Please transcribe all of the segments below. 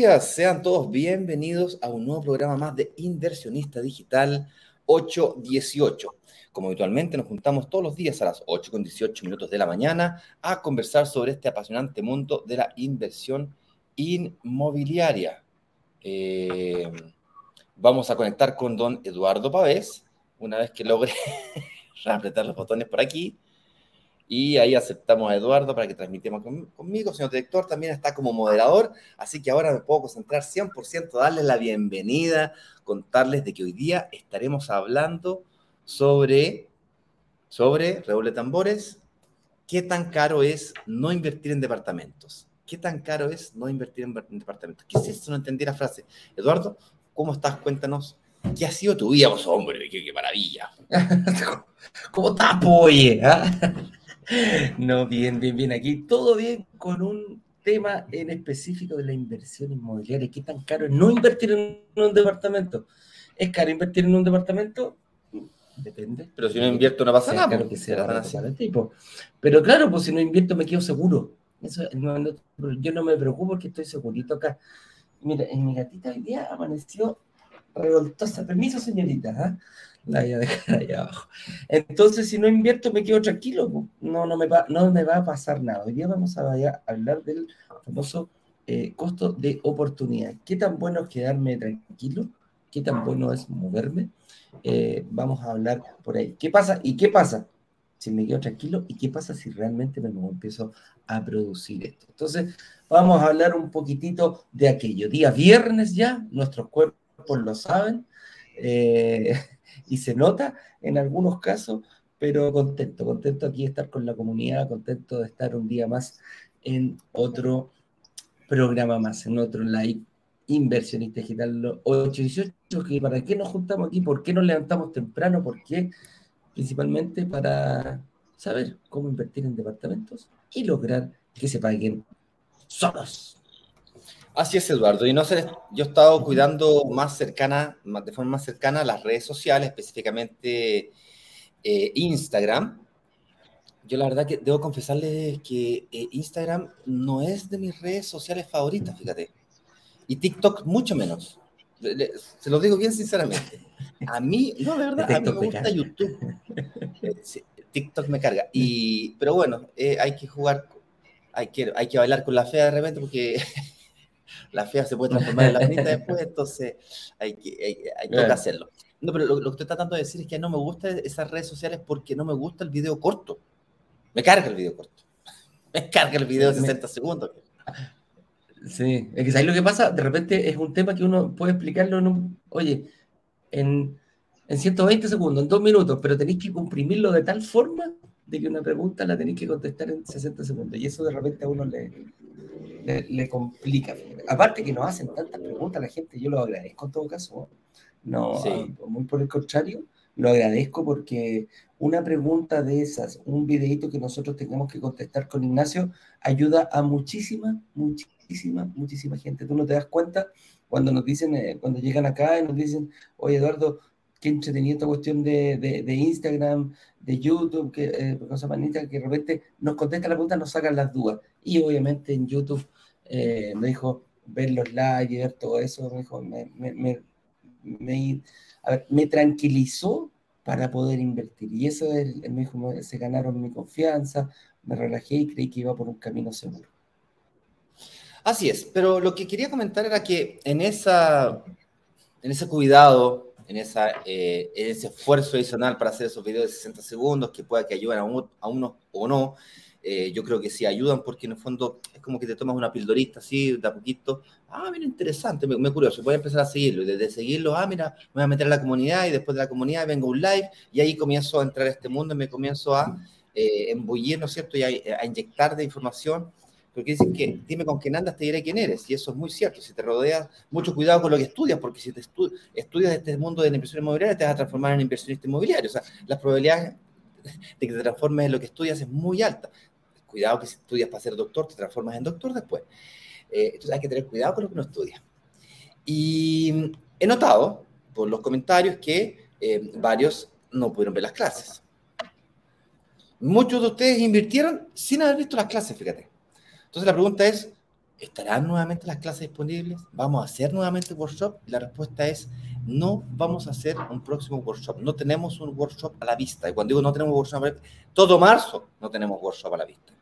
Sean todos bienvenidos a un nuevo programa más de Inversionista Digital 818. Como habitualmente nos juntamos todos los días a las 8 con 18 minutos de la mañana a conversar sobre este apasionante mundo de la inversión inmobiliaria. Eh, vamos a conectar con don Eduardo Pavés, una vez que logre apretar los botones por aquí. Y ahí aceptamos a Eduardo para que transmitamos conmigo. Señor director también está como moderador, así que ahora me puedo concentrar 100%, darles la bienvenida, contarles de que hoy día estaremos hablando sobre, sobre, redoble tambores, qué tan caro es no invertir en departamentos. ¿Qué tan caro es no invertir en departamentos? ¿Qué es eso? No entendí la frase. Eduardo, ¿cómo estás? Cuéntanos. ¿Qué ha sido tu vida, vos, hombre? ¡Qué, maravilla! ¿Cómo estás, oye? ¿Ah? No, bien, bien, bien. Aquí todo bien con un tema en específico de la inversión inmobiliaria. ¿Qué tan caro es no invertir en un departamento? ¿Es caro invertir en un departamento? Depende. Pero si no invierto no pasa nada. Claro que sea para tipo. Pero claro, pues si no invierto me quedo seguro. Eso, yo no me preocupo porque estoy segurito acá. Mira, en mi gatita hoy día amaneció revoltosa. Permiso, señorita. ¿ah? La voy a dejar ahí abajo. Entonces, si no invierto, me quedo tranquilo, no, no, me, va, no me va a pasar nada. Hoy día vamos a, hablar del famoso eh, costo de oportunidad. ¿Qué tan bueno es quedarme tranquilo? ¿Qué tan bueno es moverme? Eh, vamos a hablar por ahí. ¿Qué pasa? ¿Y qué pasa si me quedo tranquilo? ¿Y qué pasa si realmente me empiezo a producir esto? Entonces, vamos a hablar un poquitito de aquello. Día viernes ya, nuestros cuerpos lo saben. Eh, y se nota en algunos casos, pero contento, contento aquí de estar con la comunidad, contento de estar un día más en otro programa más, en otro live inversionista digital 818, que para qué nos juntamos aquí, por qué nos levantamos temprano, por qué, principalmente para saber cómo invertir en departamentos y lograr que se paguen solos. Así es, Eduardo. Y no sé, yo he estado cuidando más cercana, de forma más cercana las redes sociales, específicamente eh, Instagram. Yo la verdad que debo confesarles que eh, Instagram no es de mis redes sociales favoritas, fíjate. Y TikTok mucho menos. se lo digo bien sinceramente. A mí, no, de verdad, a mí me gusta YouTube. Eh, TikTok me carga. Y, pero bueno, hay que jugar, hay que, hay que bailar con la fea de repente porque la fea se puede transformar en la bonita después, entonces hay que, hay, que hacerlo. No, pero lo, que estoy tratando de decir es que no me gustan esas redes sociales porque no me gusta el video corto. Me carga el video corto. Me carga el video de 60 segundos. Sí, es que ¿sabes lo que pasa? De repente es un tema que uno puede explicarlo en un, oye, en, en 120 segundos, en dos minutos, pero tenéis que comprimirlo de tal forma de que una pregunta la tenéis que contestar en 60 segundos. Y eso de repente a uno le, le, complica. Aparte que nos hacen tantas preguntas la gente, yo lo agradezco en todo caso. No, muy por el contrario, lo agradezco porque una pregunta de esas, un videito que nosotros tengamos que contestar con Ignacio, ayuda a muchísima, muchísima, muchísima gente. Tú no te das cuenta cuando nos dicen, eh, cuando llegan acá y nos dicen, oye Eduardo, qué entretenido esta cuestión de, de, Instagram, de YouTube, que, eh, que de repente nos contesta la pregunta, nos sacan las dudas. Y obviamente en YouTube eh, me dijo ver los likes, ver todo eso, me dijo, me, me, me, tranquilizó para poder invertir. Y eso es, me dijo, se ganaron mi confianza, me relajé y creí que iba por un camino seguro. Así es, pero lo que quería comentar era que en, esa, en ese cuidado en, esa, eh, ese esfuerzo adicional para hacer esos videos de 60 segundos que pueda que ayuden a, a uno o no. Eh, yo creo que sí ayudan porque en el fondo es como que te tomas una pildorita así de a poquito. Ah, mira, interesante, me, me curioso. Voy a empezar a seguirlo y desde seguirlo, ah, mira, me voy a meter a la comunidad y después de la comunidad vengo un live y ahí comienzo a entrar a este mundo y me comienzo a eh, embullir, ¿no es cierto? Y a, a inyectar de información porque dicen que dime con quién andas, te diré quién eres, y eso es muy cierto. Si te rodeas, mucho cuidado con lo que estudias, porque si te estudias este mundo de la inversión inmobiliaria, te vas a transformar en inversionista inmobiliario. O sea, las probabilidades de que te transformes en lo que estudias es muy alta. Cuidado que si estudias para ser doctor, te transformas en doctor después. Eh, entonces hay que tener cuidado con lo que uno estudia. Y he notado por los comentarios que eh, varios no pudieron ver las clases. Muchos de ustedes invirtieron sin haber visto las clases, fíjate. Entonces la pregunta es, ¿Estarán nuevamente las clases disponibles? ¿Vamos a hacer nuevamente workshop? La respuesta es no vamos a hacer un próximo workshop. No tenemos un workshop a la vista. Y cuando digo no tenemos workshop a la todo marzo no tenemos workshop a la vista.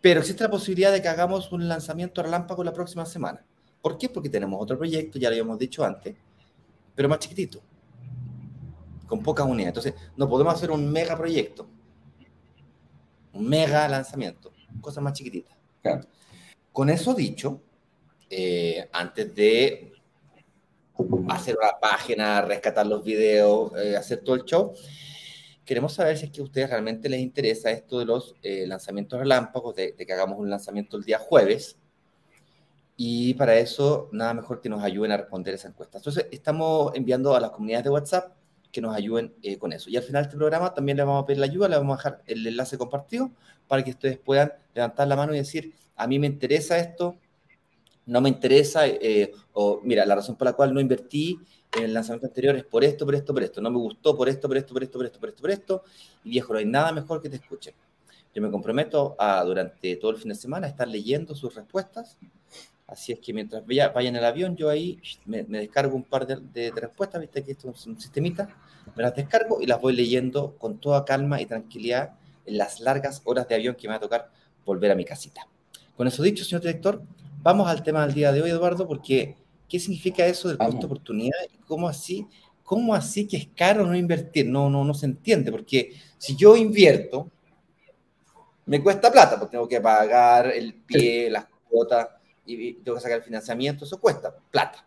Pero existe la posibilidad de que hagamos un lanzamiento relámpago la próxima semana. ¿Por qué? Porque tenemos otro proyecto, ya lo habíamos dicho antes, pero más chiquitito, con pocas unidades. Entonces, no podemos hacer un mega proyecto, un mega lanzamiento cosas más chiquititas. Con eso dicho, eh, antes de hacer una página, rescatar los videos, eh, hacer todo el show, queremos saber si es que a ustedes realmente les interesa esto de los eh, lanzamientos relámpagos, de, de, que hagamos un lanzamiento el día jueves. Y para eso, nada mejor que nos ayuden a responder esa encuesta. Entonces, estamos enviando a las comunidades de WhatsApp que nos ayuden con eso. Y al final de este programa también les vamos a pedir la ayuda, les vamos a dejar el enlace compartido para que ustedes puedan levantar la mano y decir, a mí me interesa esto, no me interesa, eh, o mira, la razón por la cual no invertí en el lanzamiento anterior es por esto, por esto, por esto, no me gustó por esto, por esto, por esto, por esto, por esto, por esto, y viejo, no hay nada mejor que te escuchen. Yo me comprometo a, durante todo el fin de semana, estar leyendo sus respuestas, así es que mientras vayan el avión, yo ahí me, descargo un par de, de, respuestas, viste que esto es un sistemita, me las descargo y las voy leyendo con toda calma y tranquilidad en las largas horas de avión que me va a tocar volver a mi casita. Con eso dicho, señor director, vamos al tema del día de hoy, Eduardo, porque ¿qué significa eso del costo oportunidad y cómo así, cómo así que es caro no invertir? No, no, no se entiende, porque si yo invierto, me cuesta plata, porque tengo que pagar el pie, las cuotas y tengo que sacar el financiamiento, eso cuesta plata.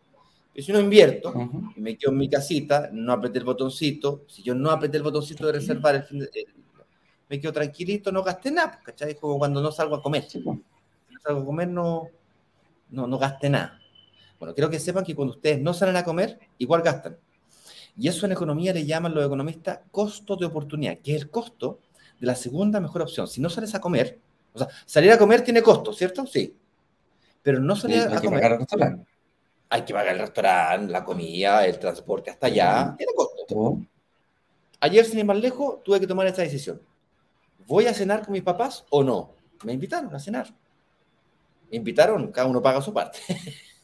Y si no invierto y me quedo en mi casita, no apreté el botoncito, si yo no apreté el botoncito de reservar el, fin de, me quedo tranquilito, no gasté nada, pues, ¿cachai? Es como cuando no salgo a comer. Si no salgo a comer, no, no, no gasté nada. Bueno, quiero que sepan que cuando ustedes no salen a comer, igual gastan. Y eso en economía le llaman los economistas costo de oportunidad, que es el costo de la segunda mejor opción. Si no sales a comer, o sea, salir a comer tiene costo, ¿cierto? Sí. Pero no salir a comer. Hay que pagar el restaurante, la comida, el transporte hasta allá. Costo. Ayer, sin ir más lejos, tuve que tomar esta decisión. ¿voy a cenar con mis papás o no? Me invitaron a cenar. Me invitaron, cada uno paga su parte.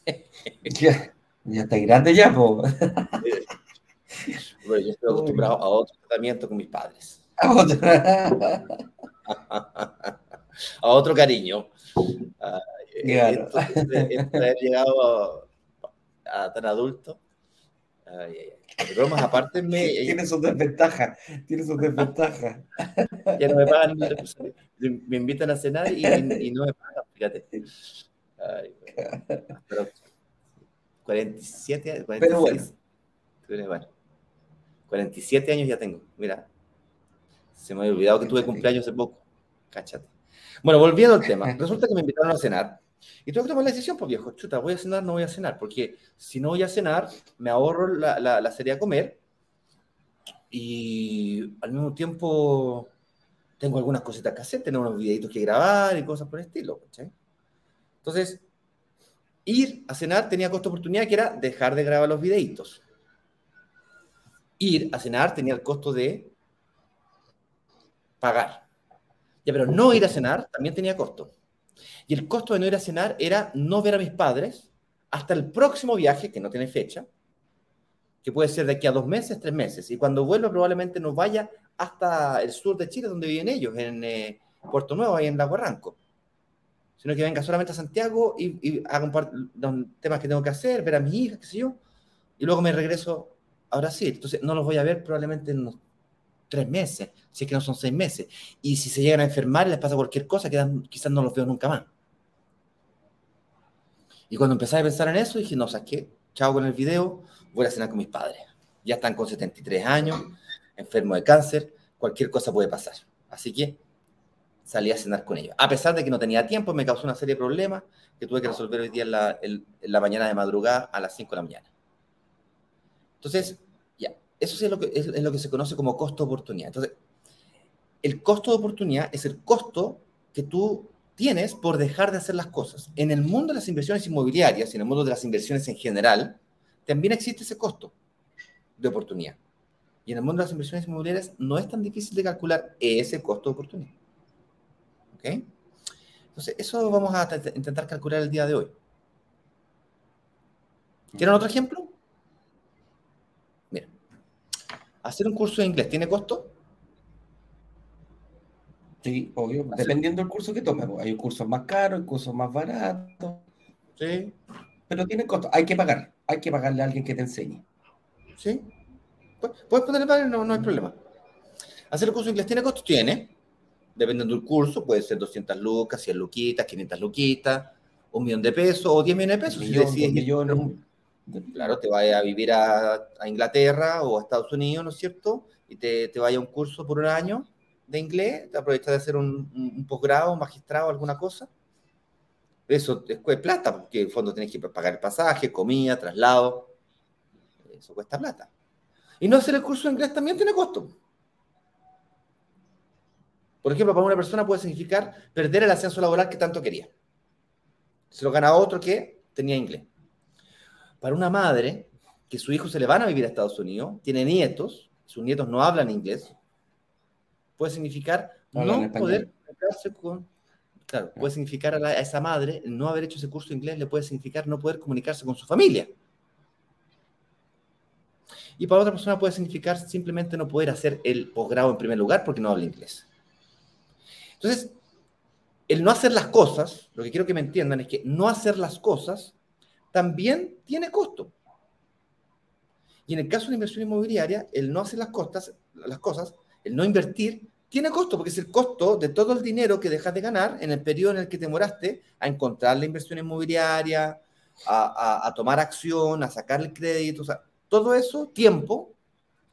ya, ya está grande ya, po. Bueno, yo estoy acostumbrado a otro tratamiento con mis padres. A otro, a otro cariño. Uh, claro. haber llegado a, a, tan adulto. Ay, ay, ay. Pero más aparte me... Tiene sus desventajas, tiene sus desventajas. ya no me pagan, me invitan a cenar y, y no me pagan, fíjate. Ay, pero 47, 46, pero bueno. bueno. 47 años ya tengo, mira. Se me había olvidado que tuve cumpleaños hace poco. Cáchate. Bueno, volviendo al tema. Resulta que me invitaron a cenar y tengo que tomar la decisión, pues viejo, chuta, voy a cenar, no voy a cenar, porque si no voy a cenar, me ahorro la, la, la serie a comer y al mismo tiempo tengo algunas cositas que hacer, tengo unos videitos que grabar y cosas por el estilo. Entonces, ir a cenar tenía costo oportunidad que era dejar de grabar los videitos. Ir a cenar tenía el costo de pagar. Ya, pero no ir a cenar también tenía costo. Y el costo de no ir a cenar era no ver a mis padres hasta el próximo viaje, que no tiene fecha, que puede ser de aquí a dos meses, tres meses. Y cuando vuelva probablemente no vaya hasta el sur de Chile, donde viven ellos, en eh, Puerto Nuevo, ahí en Lago. Sino que venga solamente a Santiago y, haga un par de temas que tengo que hacer, ver a mis hijas, qué sé yo, y luego me regreso a Brasil. Entonces no los voy a ver probablemente en tres meses, si es que no son seis meses. Y si se llegan a enfermar les pasa cualquier cosa, quizás no los veo nunca más. Y cuando empecé a pensar en eso, dije, no, ¿sabes qué? Chao con el video, voy a cenar con mis padres. Ya están con 73 años, enfermos de cáncer, cualquier cosa puede pasar. Así que salí a cenar con ellos. A pesar de que no tenía tiempo, me causó una serie de problemas que tuve que resolver hoy día en la, en la mañana de madrugada a las 5 de la mañana. Entonces, eso es lo que, es lo que se conoce como costo de oportunidad. Entonces, el costo de oportunidad es el costo que tú tienes por dejar de hacer las cosas. En el mundo de las inversiones inmobiliarias y en el mundo de las inversiones en general, también existe ese costo de oportunidad. Y en el mundo de las inversiones inmobiliarias no es tan difícil de calcular ese costo de oportunidad. ¿Ok? Entonces, eso vamos a intentar calcular el día de hoy. ¿Quieren otro ejemplo? Mira, hacer un curso de inglés tiene costo. Sí, obvio, dependiendo del curso que tome. Pues, hay cursos más caros, hay cursos más baratos. Sí. Pero tiene costo, hay que pagar, hay que pagarle a alguien que te enseñe. Sí. Puedes ponerle pagar, no, no hay problema. Hacer el curso de inglés tiene costo, tiene. Dependiendo del curso, puede ser 200 lucas, 100 luquitas, 500 luquitas, un millón de pesos o 10 millones de pesos. si millones, claro, te vayas a vivir a, Inglaterra o a Estados Unidos, ¿no es cierto? Y te, te vaya a un curso por un año de inglés, te aprovechas de hacer un, posgrado, un magistrado, alguna cosa. Eso es plata, porque en el fondo tenés que pagar pasaje, comida, traslado. Eso cuesta plata. Y no hacer el curso de inglés también tiene costo. Por ejemplo, para una persona puede significar perder el ascenso laboral que tanto quería. Se lo gana otro que tenía inglés. Para una madre, que su hijo se le van a vivir a Estados Unidos, tiene nietos, sus nietos no hablan inglés, puede significar no, poder comunicarse con... Claro, puede significar a, a, esa madre, no haber hecho ese curso de inglés, le puede significar no poder comunicarse con su familia. Y para otra persona puede significar simplemente no poder hacer el posgrado en primer lugar porque no habla inglés. Entonces, el no hacer las cosas, lo que quiero que me entiendan es que no hacer las cosas también tiene costo. Y en el caso de la inversión inmobiliaria, el no hacer las cosas, las cosas, el no invertir, tiene costo, porque es el costo de todo el dinero que dejas de ganar en el periodo en el que te demoraste a encontrar la inversión inmobiliaria, a, tomar acción, a sacar el crédito. O sea, todo eso, tiempo,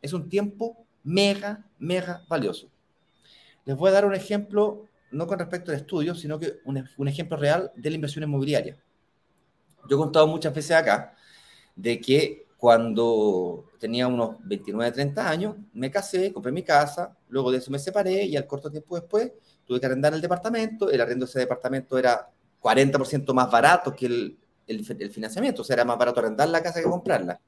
es un tiempo mega, mega valioso. Les voy a dar un ejemplo, no con respecto al estudio, sino que un, ejemplo real de la inversión inmobiliaria. Yo he contado muchas veces acá de que cuando tenía unos 29, 30 años, me casé, compré mi casa, luego de eso me separé y al corto tiempo después tuve que arrendar el departamento. El arrendo de ese departamento era 40% más barato que el, el, financiamiento, o sea, era más barato arrendar la casa que comprarla.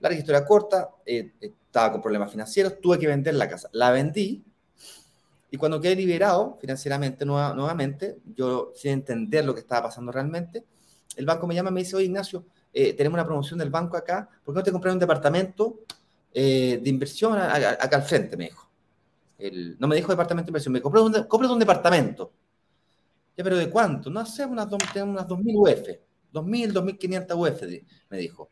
La historia corta, eh, estaba con problemas financieros, tuve que vender la casa. La vendí y cuando quedé liberado financieramente nuevamente, yo sin entender lo que estaba pasando realmente, el banco me llama y me dice, oye Ignacio, eh, tenemos una promoción del banco acá, ¿por qué no te compras un departamento eh, de inversión acá al frente? Me dijo. no me dijo departamento de inversión, me compré un, un departamento. Ya, pero ¿de cuánto? No sé, unas, unas 2.000 UF, 2.000, 2.500 UF, me dijo.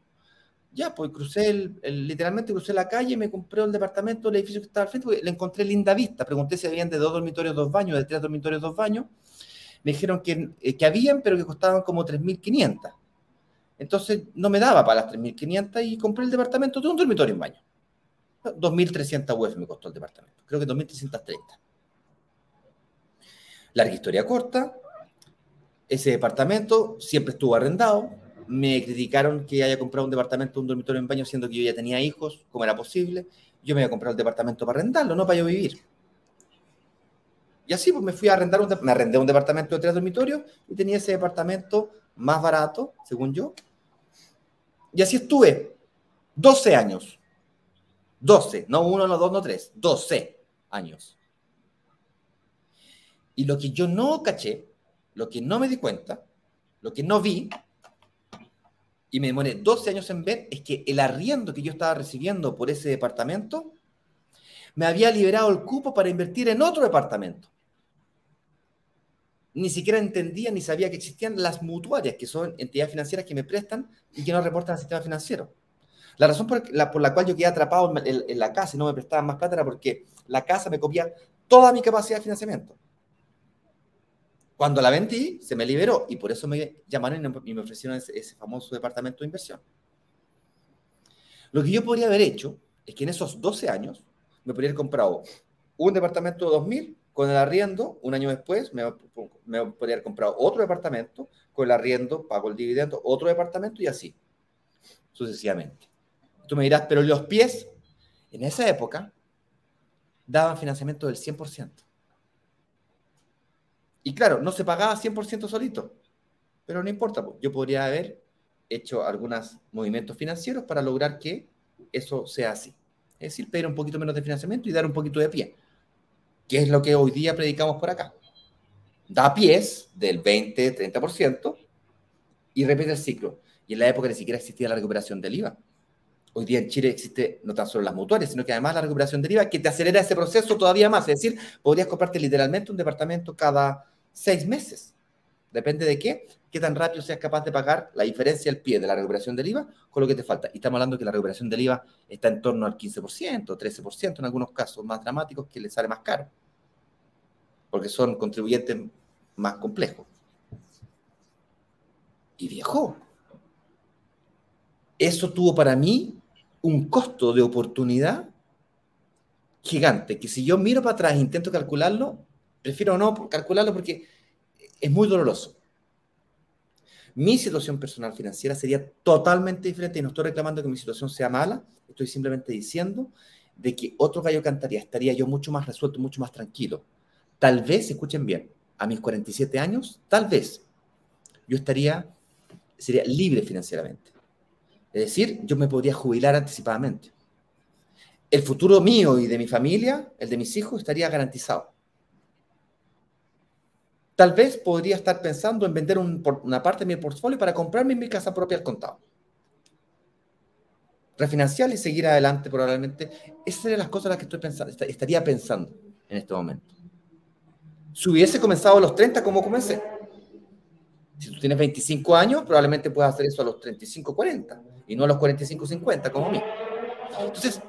Ya, pues crucé, el, literalmente crucé la calle, me compré el departamento, el edificio que estaba al frente, le encontré linda vista. Pregunté si habían de dos dormitorios, dos baños, de tres dormitorios, dos baños. Me dijeron que, eh, que habían, pero que costaban como 3.500. Entonces no me daba para las 3.500 y compré el departamento de un dormitorio en baño. 2.300 UF me costó el departamento. Creo que 2.330. Larga historia corta. Ese departamento siempre estuvo arrendado me criticaron que haya comprado un departamento, un dormitorio en baño, siendo que yo ya tenía hijos, como era posible. Yo me iba a comprar el departamento para arrendarlo, no para yo vivir. Y así pues me fui a arrendar, un, me arrendé un departamento de tres dormitorios y tenía ese departamento más barato, según yo. Y así estuve 12 años. 12, no uno, no dos, no tres, 12 años. Y lo que yo no caché, lo que no me di cuenta, lo que no vi, y me demoré 12 años en ver es que el arriendo que yo estaba recibiendo por ese departamento me había liberado el cupo para invertir en otro departamento. Ni siquiera entendía ni sabía que existían las mutuarias, que son entidades financieras que me prestan y que no reportan al sistema financiero. La razón por la, por la cual yo quedé atrapado en, la casa y no me prestaban más plata era porque la casa me copia toda mi capacidad de financiamiento. Cuando la vendí, se me liberó y por eso me llamaron y me ofrecieron ese, famoso departamento de inversión. Lo que yo podría haber hecho es que en esos 12 años me podría haber comprado un departamento de 2.000 con el arriendo, un año después me, me podría haber comprado otro departamento con el arriendo, pago el dividendo, otro departamento y así, sucesivamente. Tú me dirás, pero los pies, en esa época, daban financiamiento del 100%. Y claro, no se pagaba 100% solito, pero no importa, yo podría haber hecho algunos movimientos financieros para lograr que eso sea así. Es decir, pedir un poquito menos de financiamiento y dar un poquito de pie, que es lo que hoy día predicamos por acá. da pies del 20-30% y repite el ciclo. Y en la época ni siquiera existía la recuperación del IVA. Hoy día en Chile existe no tan solo las mutuarias, sino que además la recuperación del IVA que te acelera ese proceso todavía más. Es decir, podrías comprarte literalmente un departamento cada seis meses. Depende de qué, qué tan rápido seas capaz de pagar la diferencia del pie de la recuperación del IVA con lo que te falta. Y estamos hablando que la recuperación del IVA está en torno al 15%, 13% en algunos casos más dramáticos que le sale más caro. Porque son contribuyentes más complejos. Y viejo, eso tuvo para mí un costo de oportunidad gigante, que si yo miro para atrás e intento calcularlo, prefiero no calcularlo porque es muy doloroso. Mi situación personal financiera sería totalmente diferente y no estoy reclamando que mi situación sea mala, estoy simplemente diciendo de que otro gallo cantaría, estaría yo mucho más resuelto, mucho más tranquilo. Tal vez, escuchen bien, a mis 47 años, tal vez yo estaría, sería libre financieramente. Es decir, yo me podría jubilar anticipadamente. El futuro mío y de mi familia, el de mis hijos, estaría garantizado. Tal vez podría estar pensando en vender una parte de mi portfolio para comprarme mi casa propia al contado. Refinanciar y seguir adelante probablemente. Esas serían las cosas en las que estoy pensando, estaría pensando en este momento. Si hubiese comenzado a los 30 como comencé, si tú tienes 25 años, probablemente puedas hacer eso a los 35, 40 y no a los 45, 50 como a mí. Entonces,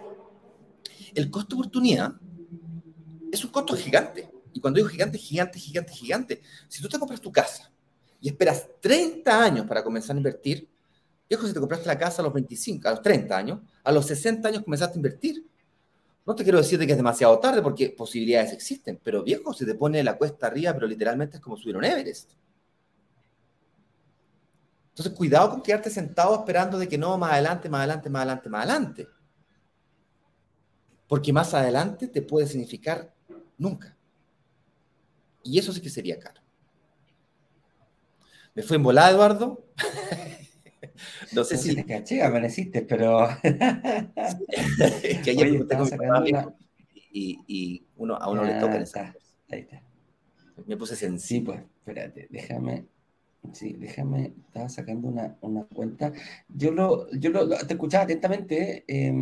el costo oportunidad es un costo gigante. Y cuando digo gigante, gigante, gigante, gigante. Si tú te compras tu casa y esperas 30 años para comenzar a invertir, viejo, si te compraste la casa a los 25, a los 30 años, a los 60 años comenzaste a invertir. No te quiero decir que es demasiado tarde porque posibilidades existen, pero viejo, se te pone la cuesta arriba, pero literalmente es como subir un Everest. Entonces, cuidado con quedarte sentado esperando de que no, más adelante, más adelante, más adelante, más adelante. Porque más adelante te puede significar nunca. Y eso sí que sería caro. ¿Me fue en volada, Eduardo? no sé si... Te caché, amaneciste, pero... que ayer y, y, uno, a uno le toca en esa Ahí está. Me puse sensible. Sí, pues, espérate, déjame... Sí, déjame, estaba sacando una, una cuenta. Yo lo, yo lo, te escuchaba atentamente eh,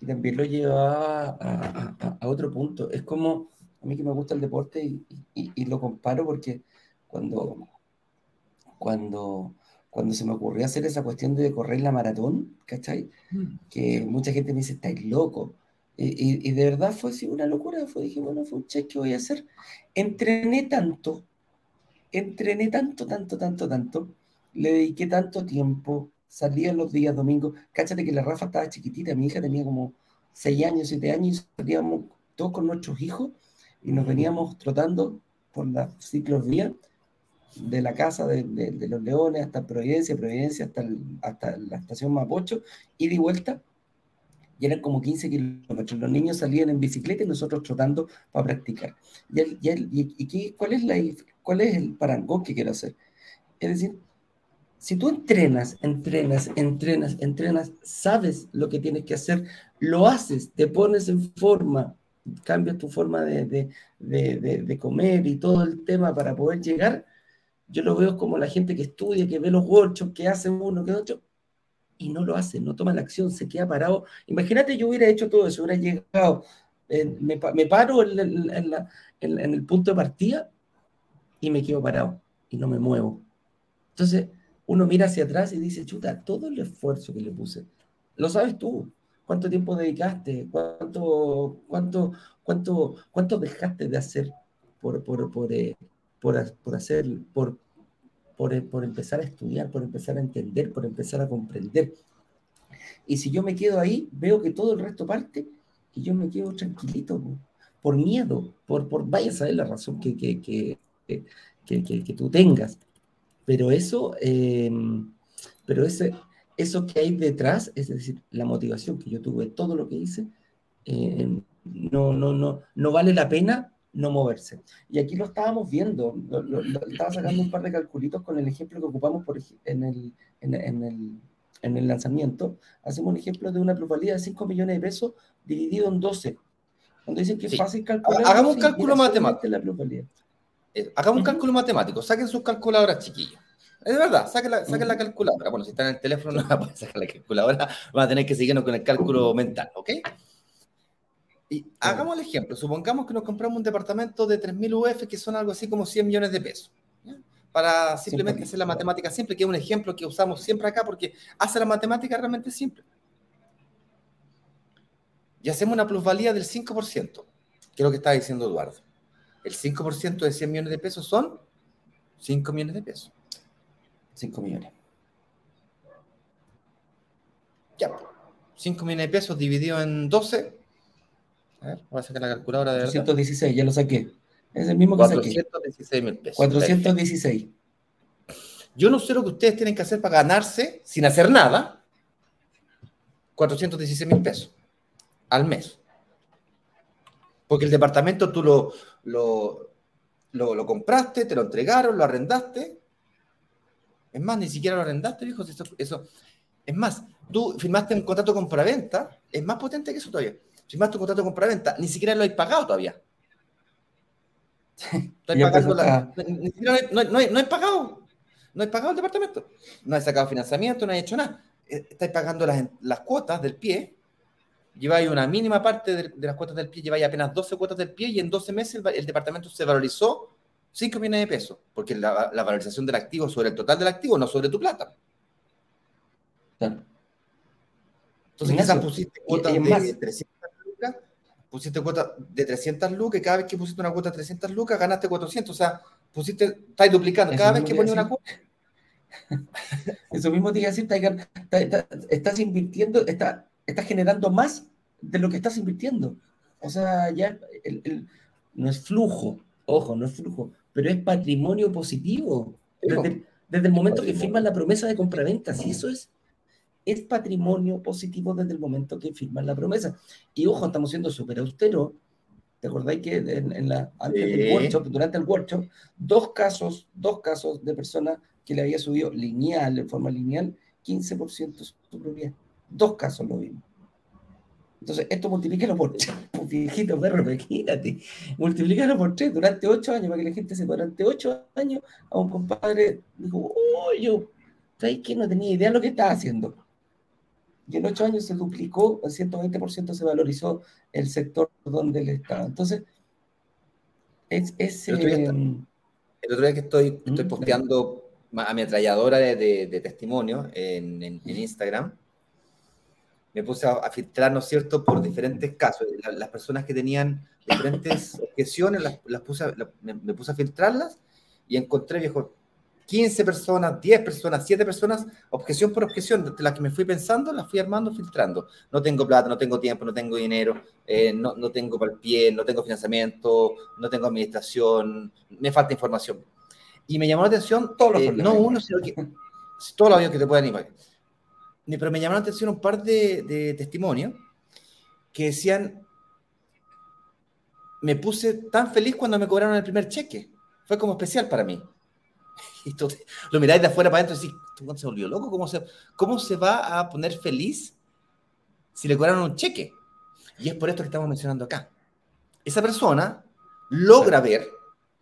y también lo llevaba a, a, a, otro punto. Es como a mí que me gusta el deporte y, lo comparo porque cuando, cuando, cuando se me ocurrió hacer esa cuestión de correr la maratón, ¿cachai? Mm. Que mucha gente me dice, estáis loco. Y, de verdad fue así una locura. Fue, dije, bueno, fue un check que voy a hacer. Entrené tanto, entrené tanto, tanto, tanto, tanto, le dediqué tanto tiempo, salía los días domingos. Cáchate que la Rafa estaba chiquitita, mi hija tenía como 6 años, 7 años, y salíamos todos con nuestros hijos y nos veníamos trotando por las ciclovías de la casa de, los leones hasta Providencia, Providencia hasta, hasta la estación Mapocho, y de vuelta, y eran como 15 kilómetros. Los niños salían en bicicleta y nosotros trotando para practicar. ¿Y, cuál, es la, cuál es el parangón que quiero hacer? Es decir, si tú entrenas, entrenas, entrenas, entrenas, sabes lo que tienes que hacer, lo haces, te pones en forma, cambias tu forma de, comer y todo el tema para poder llegar, yo lo veo como la gente que estudia, que ve los workshops, que hace uno, que otro, y no lo hace, no toma la acción, se queda parado. Imagínate yo hubiera hecho todo eso, hubiera llegado, eh, me, paro en, en, el punto de partida y me quedo parado y no me muevo. Entonces, uno mira hacia atrás y dice, chuta, todo el esfuerzo que le puse, lo sabes tú, ¿Cuánto tiempo dedicaste? ¿Cuánto, cuánto, cuánto, cuánto dejaste de hacer por, por, por, eh, por, hacer, por, por, por, empezar a estudiar, por empezar a entender, por empezar a comprender? Y si yo me quedo ahí, veo que todo el resto parte y yo me quedo tranquilito, por miedo, por, por vaya a saber la razón que, que, que, que tú tengas. Pero eso, eh, pero ese, eso que hay detrás, es decir, la motivación que yo tuve, todo lo que hice, eh, no, no, no, no vale la pena no moverse. Y aquí lo estábamos viendo, estaba sacando un par de calculitos con el ejemplo que ocupamos por, en, el, en, el, en, el, lanzamiento. Hacemos un ejemplo de una plusvalía de 5 millones de pesos dividido en 12. Cuando dicen que es fácil calcular... Hagamos un cálculo matemático. La. Eh, hagamos un cálculo matemático, saquen sus calculadoras, chiquillos. Es verdad, saquen la, saquen la calculadora. Bueno, si están en el teléfono, no van a sacar la calculadora, van a tener que seguirnos con el cálculo mental, ¿ok? Y hagamos el ejemplo. Supongamos que nos compramos un departamento de 3.000 UF, que son algo así como 100 millones de pesos. Para simplemente hacer la matemática simple, que es un ejemplo que usamos siempre acá, porque hace la matemática realmente simple. Y hacemos una plusvalía del 5%, que es lo que está diciendo Eduardo. El 5% de 100 millones de pesos son 5 millones de pesos. 5 millones. Ya, 5 millones de pesos dividido en 12. A ver, voy a sacar la calculadora de 416, ya lo saqué. Es el mismo que 416 mil pesos. 416. Yo no sé lo que ustedes tienen que hacer para ganarse, sin hacer nada, 416 mil pesos al mes. Porque el departamento tú lo, lo, lo, compraste, te lo entregaron, lo arrendaste. Es más, ni siquiera lo arrendaste, viejo. Eso, eso. Es más, tú firmaste un contrato de compraventa, es más potente que eso todavía. Firmaste un contrato de compraventa, ni siquiera lo has pagado todavía. pagando ni siquiera no, no, no, no pagado. No has pagado el departamento. No has sacado financiamiento, no has hecho nada. Eh, estás pagando las, las cuotas del pie lleváis una mínima parte de, las cuotas del pie, lleváis apenas 12 cuotas del pie y en 12 meses el, departamento se valorizó 5 millones de pesos, porque la, valorización del activo sobre el total del activo, no sobre tu plata. Entonces, quizás pusiste cuotas de 300 lucas, pusiste cuotas de 300 lucas, y cada vez que pusiste una cuota de 300 lucas, ganaste 400, o sea, pusiste, estás duplicando, cada vez que pones una cuota. Eso mismo te iba a decir, estás invirtiendo, está, estás generando más de lo que estás invirtiendo. O sea, ya no es flujo, ojo, no es flujo, pero es patrimonio positivo. Desde, el momento que firmas la promesa de compraventa, si eso es, es patrimonio positivo desde el momento que firmas la promesa. Y ojo, estamos siendo súper austeros. ¿Te acordáis que en, la, antes del workshop, durante el workshop, dos casos, dos casos de personas que le había subido lineal, en forma lineal, 15% su propiedad? Dos casos lo vimos. Entonces, esto multiplícalo por tres, pues, viejito perro, imagínate. Multiplícalo por tres durante ocho años, para que la gente se durante ocho años a un compadre dijo, oh, yo, ¿sabes qué? No tenía idea de lo que estaba haciendo. Y en ocho años se duplicó, al 120% se valorizó el sector donde él estaba. Entonces, es... es el, otro día, que estoy, estoy posteando a mi atrayadora de, de, testimonio en, en Instagram, me puse a, filtrar, ¿no es cierto?, por diferentes casos. las personas que tenían diferentes objeciones, las, puse, me, puse a filtrarlas y encontré, viejo, 15 personas, 10 personas, 7 personas, objeción por objeción, de las que me fui pensando, las fui armando, filtrando. No tengo plata, no tengo tiempo, no tengo dinero, eh, no, no, tengo para el pie, no tengo financiamiento, no tengo administración, me falta información. Y me llamó la atención, todos los eh, no uno, sino que todos los que te puedan imaginar pero me llamaron la atención un par de, testimonios que decían, me puse tan feliz cuando me cobraron el primer cheque. Fue como especial para mí. Y tú lo miráis de afuera para adentro y decís, ¿tú se volvió loco? ¿Cómo se, ¿Cómo se va a poner feliz si le cobraron un cheque? Y es por esto que estamos mencionando acá. Esa persona logra ver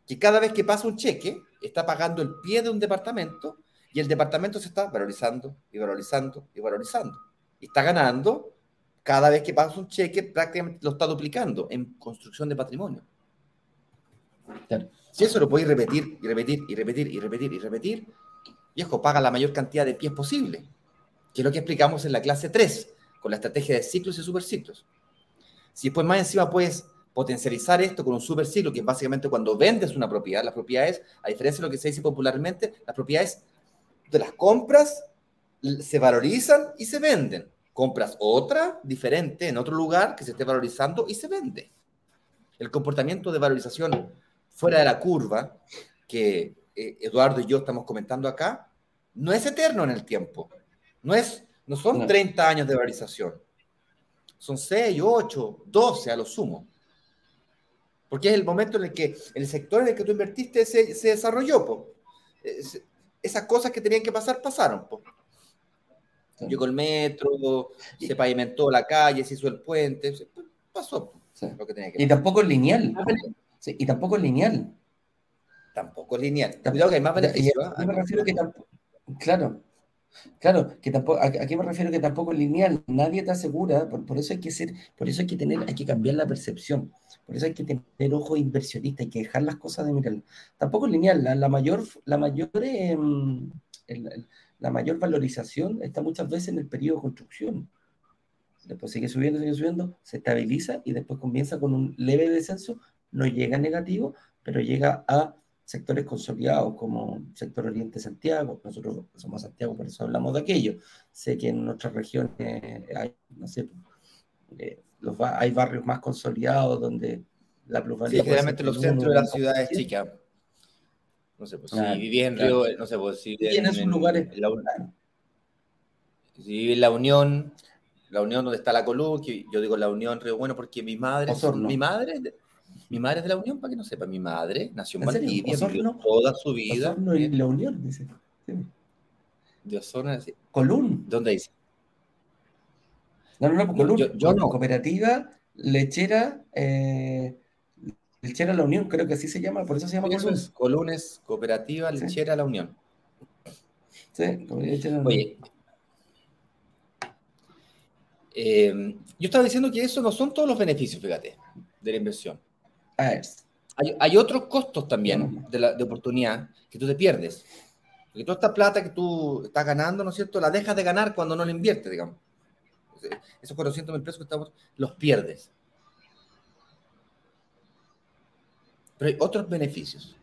que cada vez que pasa un cheque, está pagando el pie de un departamento y el departamento se está valorizando y valorizando y valorizando. Y está ganando cada vez que pasa un cheque, prácticamente lo está duplicando en construcción de patrimonio. Si eso lo podéis repetir y repetir y repetir y repetir y repetir, viejo, paga la mayor cantidad de pies posible, que es lo que explicamos en la clase 3, con la estrategia de ciclos y superciclos. Si después más encima puedes potencializar esto con un superciclo, que es básicamente cuando vendes una propiedad, la propiedad es, a diferencia de lo que se dice popularmente, la propiedad es de las compras se valorizan y se venden. Compras otra diferente en otro lugar que se esté valorizando y se vende. El comportamiento de valorización fuera de la curva que eh, Eduardo y yo estamos comentando acá no es eterno en el tiempo. No, es, no son 30 años de valorización. Son 6, 8, 12 a lo sumo. Porque es el momento en el que el sector en el que tú invertiste se, se desarrolló esas cosas que tenían que pasar pasaron. Llegó el metro, se pavimentó la calle, se hizo el puente, pasó lo que tenía que Y tampoco es lineal. y tampoco es lineal. tampoco es lineal. Cuidado que hay más beneficios. ¿ah? me refiero que tampoco, claro, Claro, que tampoco, ¿a, qué me refiero que tampoco es lineal? Nadie te asegura, por, eso hay que ser, por eso hay que tener, hay que cambiar la percepción, por eso hay que tener ojo inversionista, hay que dejar las cosas de mirar. Tampoco es lineal, la, mayor, la mayor, em, la mayor valorización está muchas veces en el periodo de construcción. Después sigue subiendo, sigue subiendo, se estabiliza y después comienza con un leve descenso, no llega a negativo, pero llega a sectores consolidados como sector Oriente Santiago, nosotros somos Santiago, por eso hablamos de aquello. Sé que en nuestras regiones hay, no sé, eh, hay barrios más consolidados donde la plusvalía... Sí, generalmente los centros de las ciudades chicas. No sé, pues si viví en Río, no sé, pues si en, esos lugares... la, si viví en La Unión, La Unión donde está la Colú, que yo digo La Unión Río Bueno porque mi madre, mi madre mi madre es de la Unión, para que no sepa. Mi madre nació en, Valdivia, vivió toda su vida. Osorno y la Unión, dice. De Osorno, sí. Colún. ¿Dónde dice? No, no, no, Colún. Yo, no. Cooperativa Lechera, eh, Lechera La Unión, creo que así se llama, por eso se llama Colún. Colún es Cooperativa Lechera La Unión. Sí, Cooperativa La Unión. Oye, eh, yo estaba diciendo que eso no son todos los beneficios, fíjate, de la inversión. Hay, otros costos también de, la, de oportunidad que tú te pierdes. Porque toda esta plata que tú estás ganando, ¿no es cierto? La dejas de ganar cuando no la inviertes, digamos. Esos 400 mil pesos que estamos, los pierdes. Pero hay otros beneficios.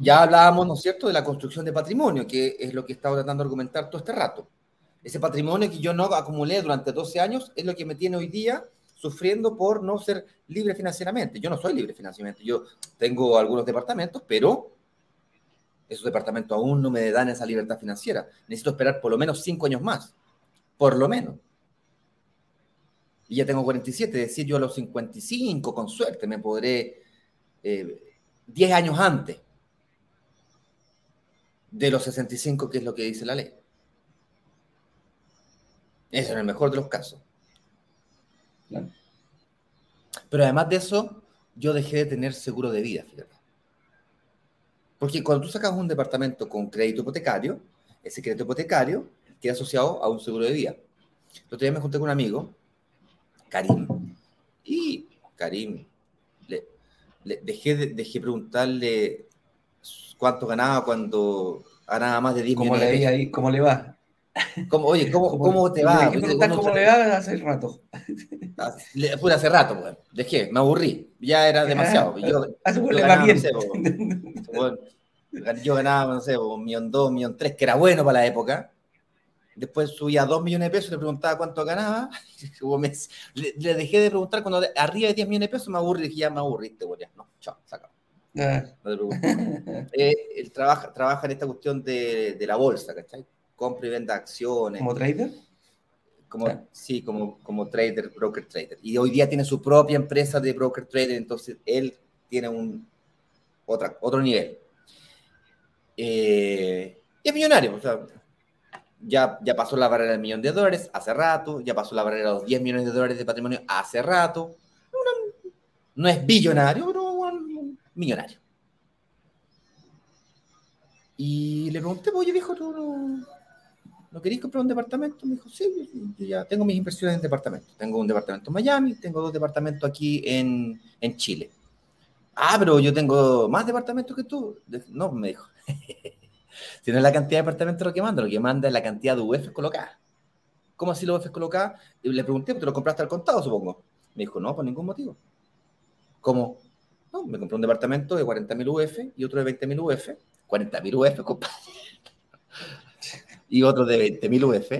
Ya hablábamos, ¿no es cierto?, de la construcción de patrimonio, que es lo que he estado tratando de argumentar todo este rato. Ese patrimonio que yo no acumulé durante 12 años es lo que me tiene hoy día sufriendo por no ser libre financieramente. Yo no soy libre financieramente, yo tengo algunos departamentos, pero esos departamentos aún no me dan esa libertad financiera. Necesito esperar por lo menos cinco años más, por lo menos. Y ya tengo 47, es decir, yo a los 55, con suerte, me podré 10 eh, años antes de los 65, que es lo que dice la ley. Eso en el mejor de los casos. Pero además de eso, yo dejé de tener seguro de vida, fíjate. Porque cuando tú sacas un departamento con crédito hipotecario, ese crédito hipotecario queda asociado a un seguro de vida. El otro día me junté con un amigo, Karim, y Karim, le, dejé, de, dejé preguntarle cuánto ganaba cuando ganaba más de 10 ¿Cómo millones. Le ahí, ¿Cómo le va? ¿Cómo, oye, ¿cómo, ¿cómo te va? ¿Cómo le va hace rato? Fue hace rato, pues. Dejé, me aburrí. Ya era demasiado. Yo, yo, ganaba, no sé, yo ganaba, no sé, un millón dos, un millón tres, que era bueno para la época. Después subía dos millones de pesos, le preguntaba cuánto ganaba. le, dejé de preguntar cuando arriba de 10 millones de pesos me aburrí. Dije, ya me aburriste, güey. No, chao. Ah. No te preocupes. eh, él trabaja, trabaja en esta cuestión de, de la bolsa, ¿cachai? Compra y venda acciones. ¿Como trader? Como, Sí, como, como trader, broker trader. Y hoy día tiene su propia empresa de broker trader, entonces él tiene un otra, otro nivel. Eh, y es millonario, o sea, ya, ya pasó la barrera del millón de dólares hace rato, ya pasó la barrera de los 10 millones de dólares de patrimonio hace rato. No, es billonario, pero un millonario. Y le pregunté, oye, viejo, tú no, ¿no queréis comprar un departamento? Me dijo, sí, yo ya tengo mis inversiones en departamentos. Tengo un departamento en Miami, tengo dos departamentos aquí en, en Chile. Ah, pero yo tengo más departamentos que tú. No, me dijo. si no es la cantidad de departamentos lo que manda, lo que manda es la cantidad de UF colocadas. ¿Cómo así los UF colocadas? Y le pregunté, ¿te lo compraste al contado, supongo? Me dijo, no, por ningún motivo. ¿Cómo? No, me compré un departamento de 40.000 UF y otro de 20.000 UF. 40.000 UF, compadre y otro de 20.000 UF.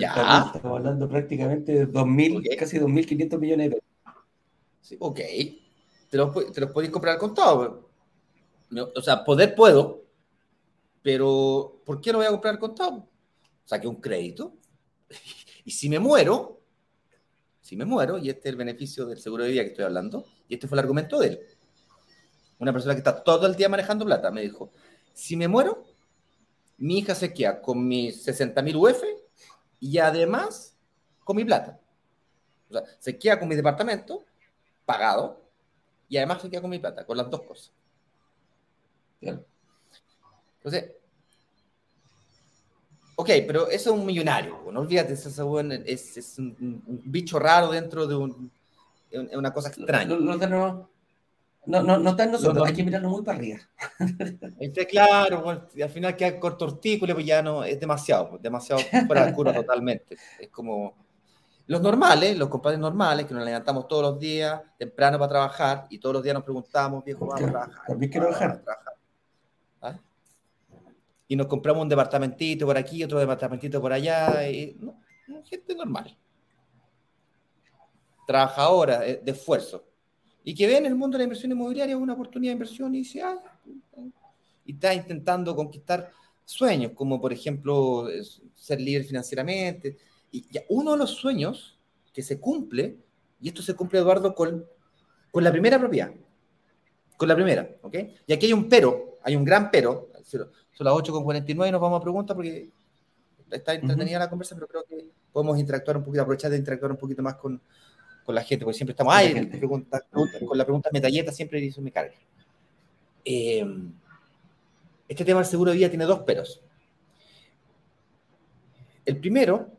ya. Estamos hablando prácticamente de 2.000, casi 2.500 millones de pesos. Sí, ok. Te los, te los podéis comprar al contado. O sea, poder puedo, pero ¿por qué lo voy a comprar contado? Saqué un crédito y si me muero, si me muero, y este es el beneficio del seguro de vida que estoy hablando, y este fue el argumento de él. Una persona que está todo el día manejando plata me dijo, si me muero, mi hija se queda con mis 60 mil UF y además con mi plata. O sea, se queda con mi departamento pagado y además se queda con mi plata, con las dos cosas. Entonces, ok, pero eso es un millonario, no olvídate, es, es un, bicho raro dentro de un, una cosa extraña. No, no, no, no, no está en nosotros, hay que mirarlo muy para arriba. Este, claro, y al final queda corto artículo, pues ya no, es demasiado, pues, demasiado fuera de cura totalmente. Es como los normales, los compadres normales, que nos levantamos todos los días temprano para trabajar y todos los días nos preguntamos, viejo, vamos a trabajar. También quiero trabajar. ¿Ah? Y nos compramos un departamentito por aquí, otro departamentito por allá, y, no, gente normal. Trabajadora, eh, de esfuerzo y que ve en el mundo de la inversión inmobiliaria una oportunidad de inversión y dice, ah, y está intentando conquistar sueños, como por ejemplo ser libre financieramente. Y uno de los sueños que se cumple, y esto se cumple, Eduardo, con, con la primera propiedad. Con la primera, ¿ok? Y aquí hay un pero, hay un gran pero. Son las 8.49 y nos vamos a preguntar porque está entretenida la conversa, pero creo que podemos interactuar un poquito, aprovechar de interactuar un poquito más con, con la gente, porque siempre estamos, ay, pregunta, con la pregunta metalleta siempre hizo mi carga. Eh, este tema del seguro de vida tiene dos peros. El primero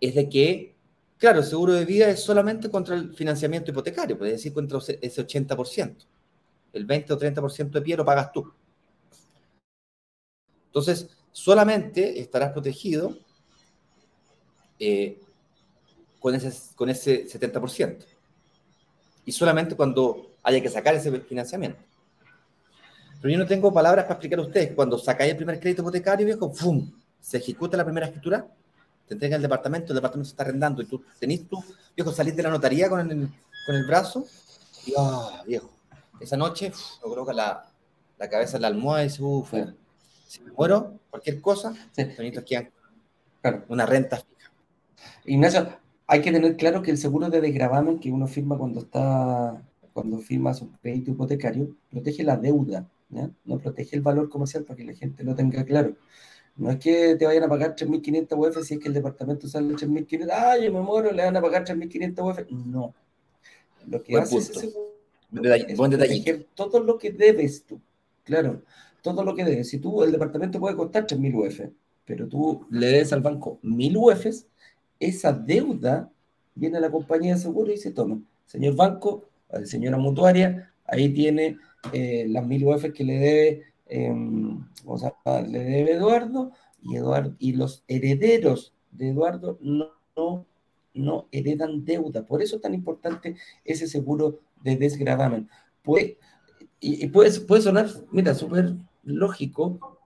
es de que, claro, el seguro de vida es solamente contra el financiamiento hipotecario, puede decir contra ese 80%. El 20 o 30% de pie lo pagas tú. Entonces, solamente estarás protegido eh, con ese, con ese 70%. Y solamente cuando haya que sacar ese financiamiento. Pero yo no tengo palabras para explicar a ustedes. Cuando sacáis el primer crédito hipotecario, viejo, ¡fum! Se ejecuta la primera escritura, te entrega el departamento, el departamento se está arrendando y tú tenés tú, viejo, salís de la notaría con el, con el brazo y, ah, viejo, esa noche me coloca la, la, cabeza en la almohada y dice, uff, si me muero, cualquier cosa, sí. quedan una renta fija. Ignacio, hay que tener claro que el seguro de desgravamen que uno firma cuando está cuando firma su crédito hipotecario protege la deuda, no protege el valor comercial para que la gente lo tenga claro. No es que te vayan a pagar 3.500 UF si es que el departamento sale 3.500, ay, yo me muero, le van a pagar 3.500 UF. No. Lo que hace ese seguro es proteger todo lo que debes tú. Claro, todo lo que debes. Si tú, el departamento puede costar 3.000 UF, pero tú le debes al banco 1.000 UF, esa deuda viene a la compañía de seguro y se toma. Señor banco, señora mutuaria, ahí tiene eh, las mil UF que le debe, em, o sea, le debe Eduardo y, Eduardo, y los herederos de Eduardo no, no, heredan deuda. Por eso es tan importante ese seguro de desgravamen. Puede, y, puede, puede sonar, mira, súper lógico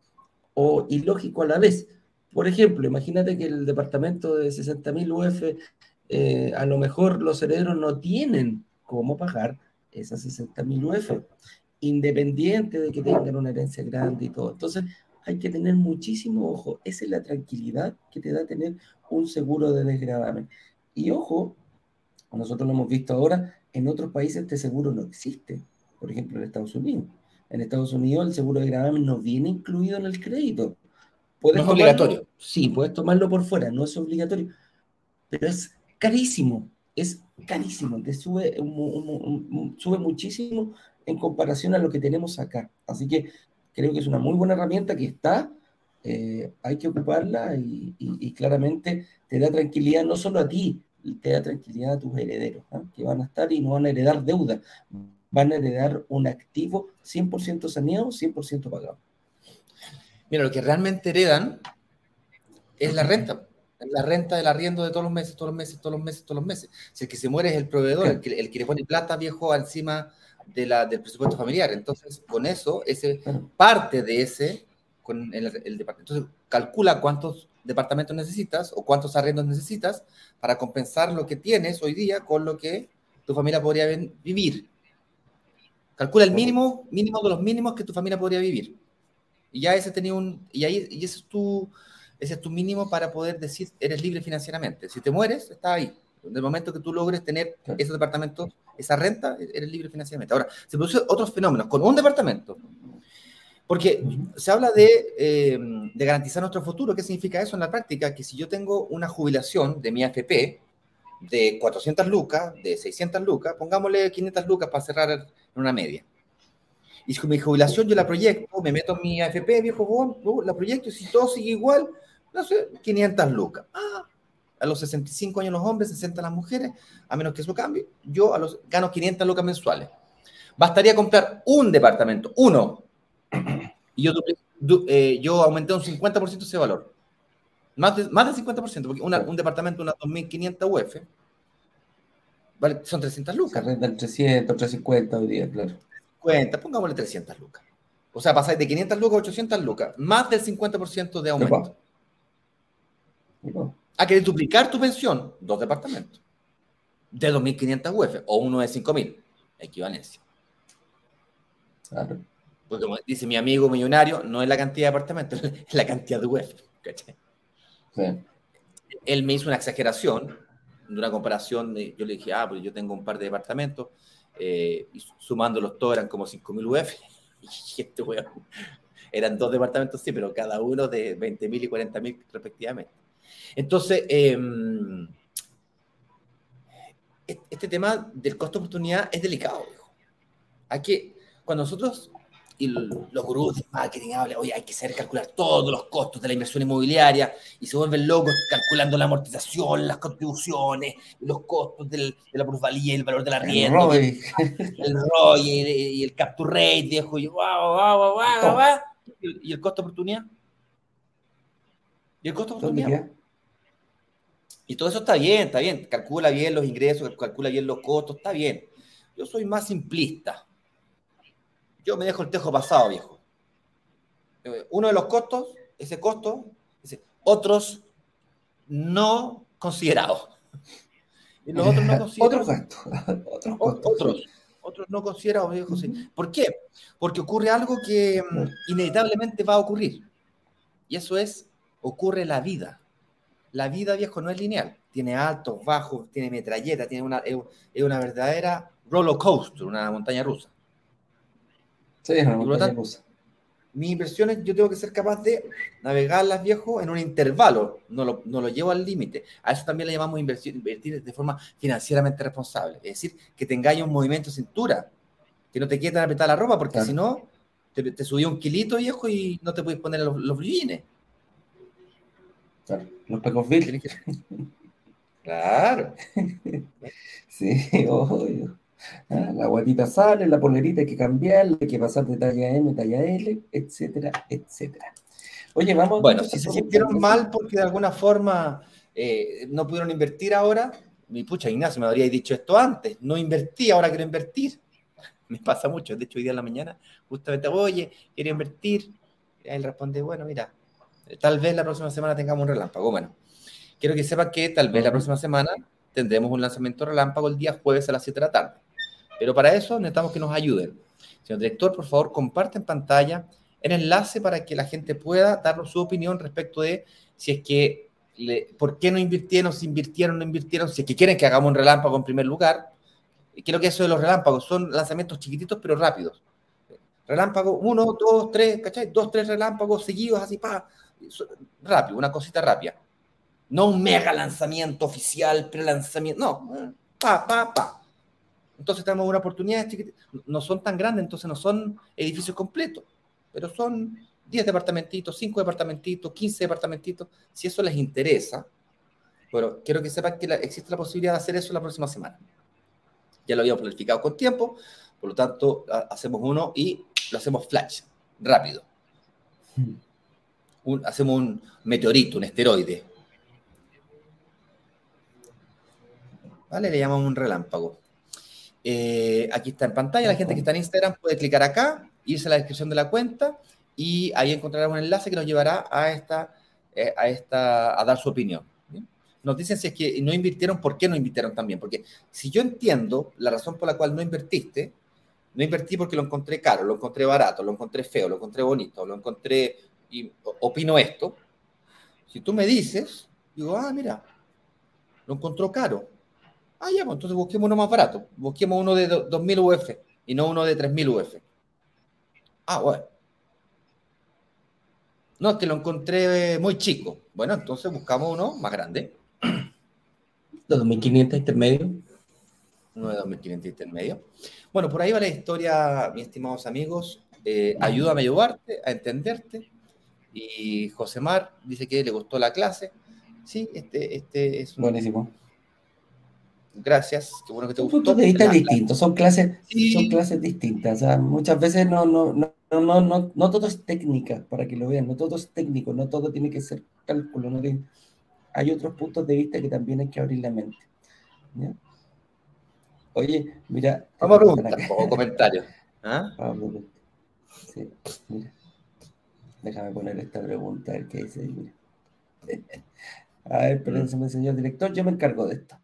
o ilógico a la vez, por ejemplo, imagínate que el departamento de 60.000 UF, eh, a lo mejor los herederos no tienen cómo pagar esas 60.000 UF, independiente de que tengan una herencia grande y todo. Entonces, hay que tener muchísimo ojo. Esa es la tranquilidad que te da tener un seguro de desgravamen. Y ojo, nosotros lo hemos visto ahora, en otros países este seguro no existe. Por ejemplo, en Estados Unidos. En Estados Unidos el seguro de gravamen no viene incluido en el crédito no es obligatorio. Sí, puedes tomarlo por fuera, no es obligatorio. Pero es carísimo, es carísimo. Te sube, sube muchísimo en comparación a lo que tenemos acá. Así que creo que es una muy buena herramienta que está, eh, hay que ocuparla y, claramente te da tranquilidad no solo a ti, te da tranquilidad a tus herederos, ¿ah? que van a estar y no van a heredar deuda, van a heredar un activo 100% saneado, 100% pagado. Mira, lo que realmente heredan es la renta. La renta del arriendo de todos los meses, todos los meses, todos los meses, todos los meses. Si el que se muere es el proveedor, el que, el que le pone plata viejo encima de la, del presupuesto familiar. Entonces, con eso, ese parte de ese, con el, departamento. Entonces, calcula cuántos departamentos necesitas o cuántos arriendos necesitas para compensar lo que tienes hoy día con lo que tu familia podría vivir. Calcula el mínimo, mínimo de los mínimos que tu familia podría vivir. Y ya ese tenía un. Y ahí y ese es tu. Ese es tu mínimo para poder decir eres libre financieramente. Si te mueres, está ahí. En el momento que tú logres tener esos departamentos, esa renta, eres libre financieramente. Ahora, se producen otros fenómenos con un departamento. Porque se habla de, eh, de, garantizar nuestro futuro. ¿Qué significa eso en la práctica? Que si yo tengo una jubilación de mi AFP, de 400 lucas, de 600 lucas, pongámosle 500 lucas para cerrar en una media. Y con mi jubilación yo la proyecto, me meto en mi AFP, viejo, la proyecto y si todo sigue igual, no sé, 500 lucas. Ah, a los 65 años los hombres, 60 las mujeres, a menos que eso cambie, yo a los, gano 500 lucas mensuales. Bastaría comprar un departamento, uno, y yo, eh, yo aumenté un 50% ese valor. Más, de, más del 50%, porque un departamento, una 2.500 UF, vale, son 300 lucas. Se 300, 350 hoy día, claro. 50, pongámosle 300 lucas. O sea, pasáis de 500 lucas a 800 lucas, más del 50% de aumento. A querer duplicar tu pensión, dos departamentos. De 2.500 UF o uno de 5.000. Equivalencia. Claro. Porque como dice mi amigo millonario, no es la cantidad de apartamentos, es la cantidad de UF. Él me hizo una exageración de una comparación. De, yo le dije, ah, pues yo tengo un par de departamentos eh, y sumándolos todos eran como 5.000 UF. Y este weón, eran dos departamentos, sí, pero cada uno de 20.000 y 40.000 respectivamente. Entonces, em, este tema del costo de oportunidad es delicado. Hay que, cuando nosotros y los gurús de marketing hablan, oye, hay que saber calcular todos los costos de la inversión inmobiliaria y se vuelven locos calculando la amortización, las contribuciones, los costos del, de la plusvalía, el valor de la rienda, el ROI, el, y el capture rate, viejo, y, wow, wow, wow, wow, ¿Y, el costo de oportunidad. ¿Y el costo de oportunidad? Y todo eso está bien, está bien. Calcula bien los ingresos, calcula bien los costos, está bien. Yo soy más simplista yo me dejo el tejo pasado, viejo. Eh, uno de los costos, ese costo, otros no considerados. Y los otros no considerados. otros, otros, otros no considerados, viejo. ¿Por qué? Porque ocurre algo que mm, inevitablemente va a ocurrir. Y eso es, ocurre la vida. La vida, viejo, no es lineal. Tiene altos, bajos, tiene metralleta, tiene una, es una verdadera roller coaster, una montaña rusa. Sí, mis inversiones yo tengo que ser capaz de navegarlas, viejo, en un intervalo, no lo, no lo llevo al límite. A eso también le llamamos inversión, invertir de forma financieramente responsable. Es decir, que tengáis un movimiento de cintura, que no te quede tan apretada la ropa, porque si no, te, te subí un kilito, viejo, y no te puedes poner los, los Claro, los pecos Claro. sí, obvio. Ah, la guatita sale, la polerita hay que cambiarla, hay que pasar de talla M, talla L, etcétera, etcétera. Oye, vamos. Bueno, si se sintieron mal porque de alguna forma eh, no pudieron invertir ahora, mi pucha, Ignacio, me habría dicho esto antes. No invertí, ahora quiero invertir. Me pasa mucho. De hecho, hoy día en la mañana, justamente, oye, quiero invertir. Y él responde, bueno, mira, tal vez la próxima semana tengamos un relámpago. Bueno, quiero que sepa que tal vez la próxima semana tendremos un lanzamiento relámpago el día jueves a las 7 de la tarde. Pero para eso necesitamos que nos ayuden. Señor director, por favor, comparte en pantalla el enlace para que la gente pueda darnos su opinión respecto de si es que, por qué no invirtieron, si invirtieron, no invirtieron, si es que quieren que hagamos un relámpago en primer lugar. ¿Qué es lo que es eso de los relámpagos? Son lanzamientos chiquititos pero rápidos. Relámpago, uno, dos, tres, ¿cachai? Dos, tres relámpagos seguidos así, pa, rápido, una cosita rápida. No un mega lanzamiento oficial, pre-lanzamiento, no, pa, pa, pa. Entonces tenemos una oportunidad No son tan grandes, entonces no son edificios completos, pero son 10 departamentitos, 5 departamentitos, 15 departamentitos. Si eso les interesa, pero quiero que sepan que existe la posibilidad de hacer eso la próxima semana. Ya lo habíamos planificado con tiempo, por lo tanto, hacemos uno y lo hacemos flash, rápido. hacemos un meteorito, un esteroide. ¿Vale? Le llamamos un relámpago. Eh, aquí está en pantalla. La gente que está en Instagram puede clicar acá, irse a la descripción de la cuenta y ahí encontrará un enlace que nos llevará a esta, eh, a esta, a dar su opinión. Nos dicen si es que no invirtieron, ¿por qué no invirtieron también? Porque si yo entiendo la razón por la cual no invertiste, no invertí porque lo encontré caro, lo encontré barato, lo encontré feo, lo encontré bonito, lo encontré y opino esto. Si tú me dices, digo, ah, mira, lo encontró caro, Ah, ya, pues entonces busquemos uno más barato. Busquemos uno de 2.000 UF y no uno de 3.000 UF. Ah, bueno. No, es que lo encontré muy chico. Bueno, entonces buscamos uno más grande. De 2.500 intermedio. 9.500 intermedio. Bueno, por ahí va la historia, mis estimados amigos. Eh, ayúdame a ayudarte, a entenderte. Y Josemar dice que le gustó la clase. Sí, este, este es Buenísimo. Gracias, qué bueno que te gustó. puntos de vista distintos, son clases, son clases distintas. O sea, muchas veces no, no, no, no, no, no todo es técnica, para que lo vean, no todo es técnico, no todo tiene que ser cálculo. No Hay otros puntos de vista que también hay que abrir la mente. Oye, mira. Vamos a preguntar, o comentarios. ¿Ah? Sí, mira. Déjame poner esta pregunta, a ver qué dice. Mira. A ver, pero se me enseñó el director, yo me encargo de esto.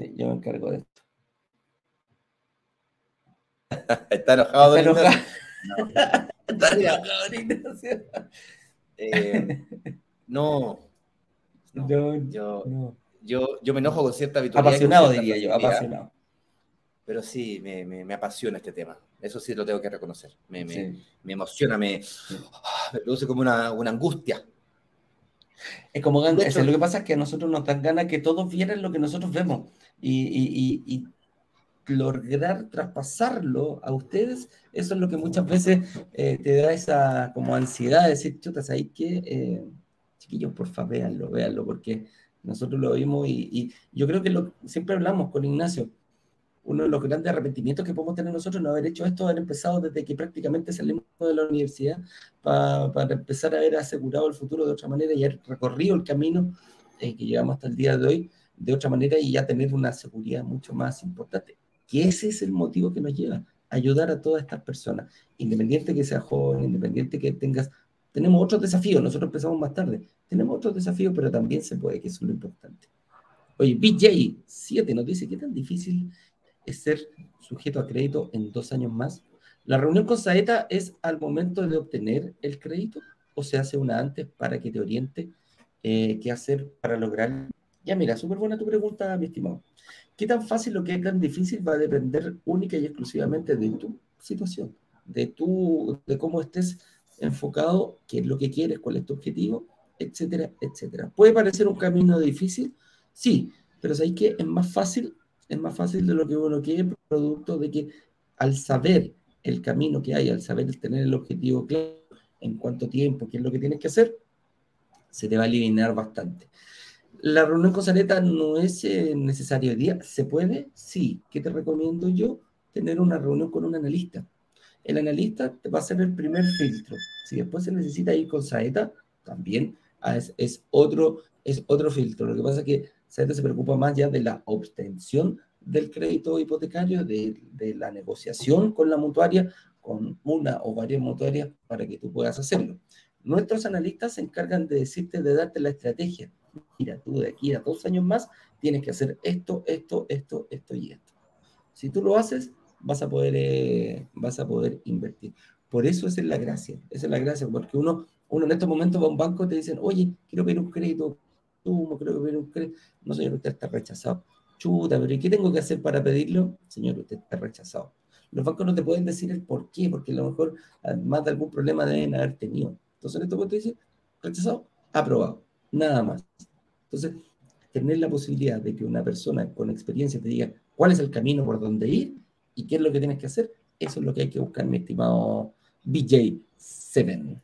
Sí, yo me encargo de esto. Está enojado. Está enojado. No. Está enojado, Ignacio. Eh, no. No, yo, no. Yo, yo me enojo con cierta habitualidad. Apasionado, diría yo, apasionado. Pero sí, me, me, me, apasiona este tema. Eso sí lo tengo que reconocer. Me, sí. me emociona, me, me, produce como una, una angustia. Es como lo que pasa es que a nosotros nos dan ganas que todos vieran lo que nosotros vemos y, y, y, y, lograr traspasarlo a ustedes, eso es lo que muchas veces eh, te da esa como ansiedad de decir, chutas, ahí que, eh, chiquillos, por favor, véanlo, véanlo, porque nosotros lo vimos y, yo creo que lo, siempre hablamos con Ignacio, uno de los grandes arrepentimientos que podemos tener nosotros no haber hecho esto, haber empezado desde que prácticamente salimos de la universidad para empezar a haber asegurado el futuro de otra manera y haber recorrido el camino eh, que llegamos hasta el día de hoy de otra manera y ya tener una seguridad mucho más importante. Que ese es el motivo que nos lleva ayudar a todas estas personas, independiente que sea joven, independiente que tengas. Tenemos otros desafíos, nosotros empezamos más tarde, tenemos otros desafíos, pero también se puede, que eso es lo importante. Oye, BJ7 nos dice, ¿qué tan difícil es ser sujeto a crédito en dos años más. La reunión con Saeta es al momento de obtener el crédito o se hace una antes para que te oriente eh, qué hacer para lograr. Ya mira, súper buena tu pregunta, mi estimado. ¿Qué tan fácil o qué tan difícil va a depender única y exclusivamente de tu situación, de, tu, de cómo estés enfocado, qué es lo que quieres, cuál es tu objetivo, etcétera, etcétera. ¿Puede parecer un camino difícil? Sí, pero sabéis que es más fácil es más fácil de lo que uno quiere, producto de que al saber el camino que hay, al saber tener el objetivo claro, en cuánto tiempo, qué es lo que tienes que hacer, se te va a eliminar bastante. La reunión con Sareta no es eh, necesario día. ¿Se puede? Sí. ¿Qué te recomiendo yo? Tener una reunión con un analista. El analista te va a hacer el primer filtro. Si después se necesita ir con Saeta, también ah, es, es, otro, es otro filtro. Lo que pasa es que Saeta se preocupa más ya de la obtención del crédito hipotecario, de, de, la negociación con la mutuaria, con una o varias mutuarias para que tú puedas hacerlo. Nuestros analistas se encargan de decirte, de darte la estrategia. Mira, tú de aquí a dos años más tienes que hacer esto, esto, esto, esto y esto. Si tú lo haces, vas a poder, eh, vas a poder invertir. Por eso esa es la gracia, esa es la gracia, porque uno, uno en estos momentos va a un banco y te dicen, oye, quiero pedir un crédito no creo que un crédito. No, señor, usted está rechazado. Chuta, pero ¿y qué tengo que hacer para pedirlo? Señor, usted está rechazado. Los bancos no te pueden decir el por qué, porque a lo mejor más de algún problema deben haber tenido. Entonces, en este momento dice, rechazado, aprobado, nada más. Entonces, tener la posibilidad de que una persona con experiencia te diga cuál es el camino por donde ir y qué es lo que tienes que hacer, eso es lo que hay que buscar, mi estimado BJ7.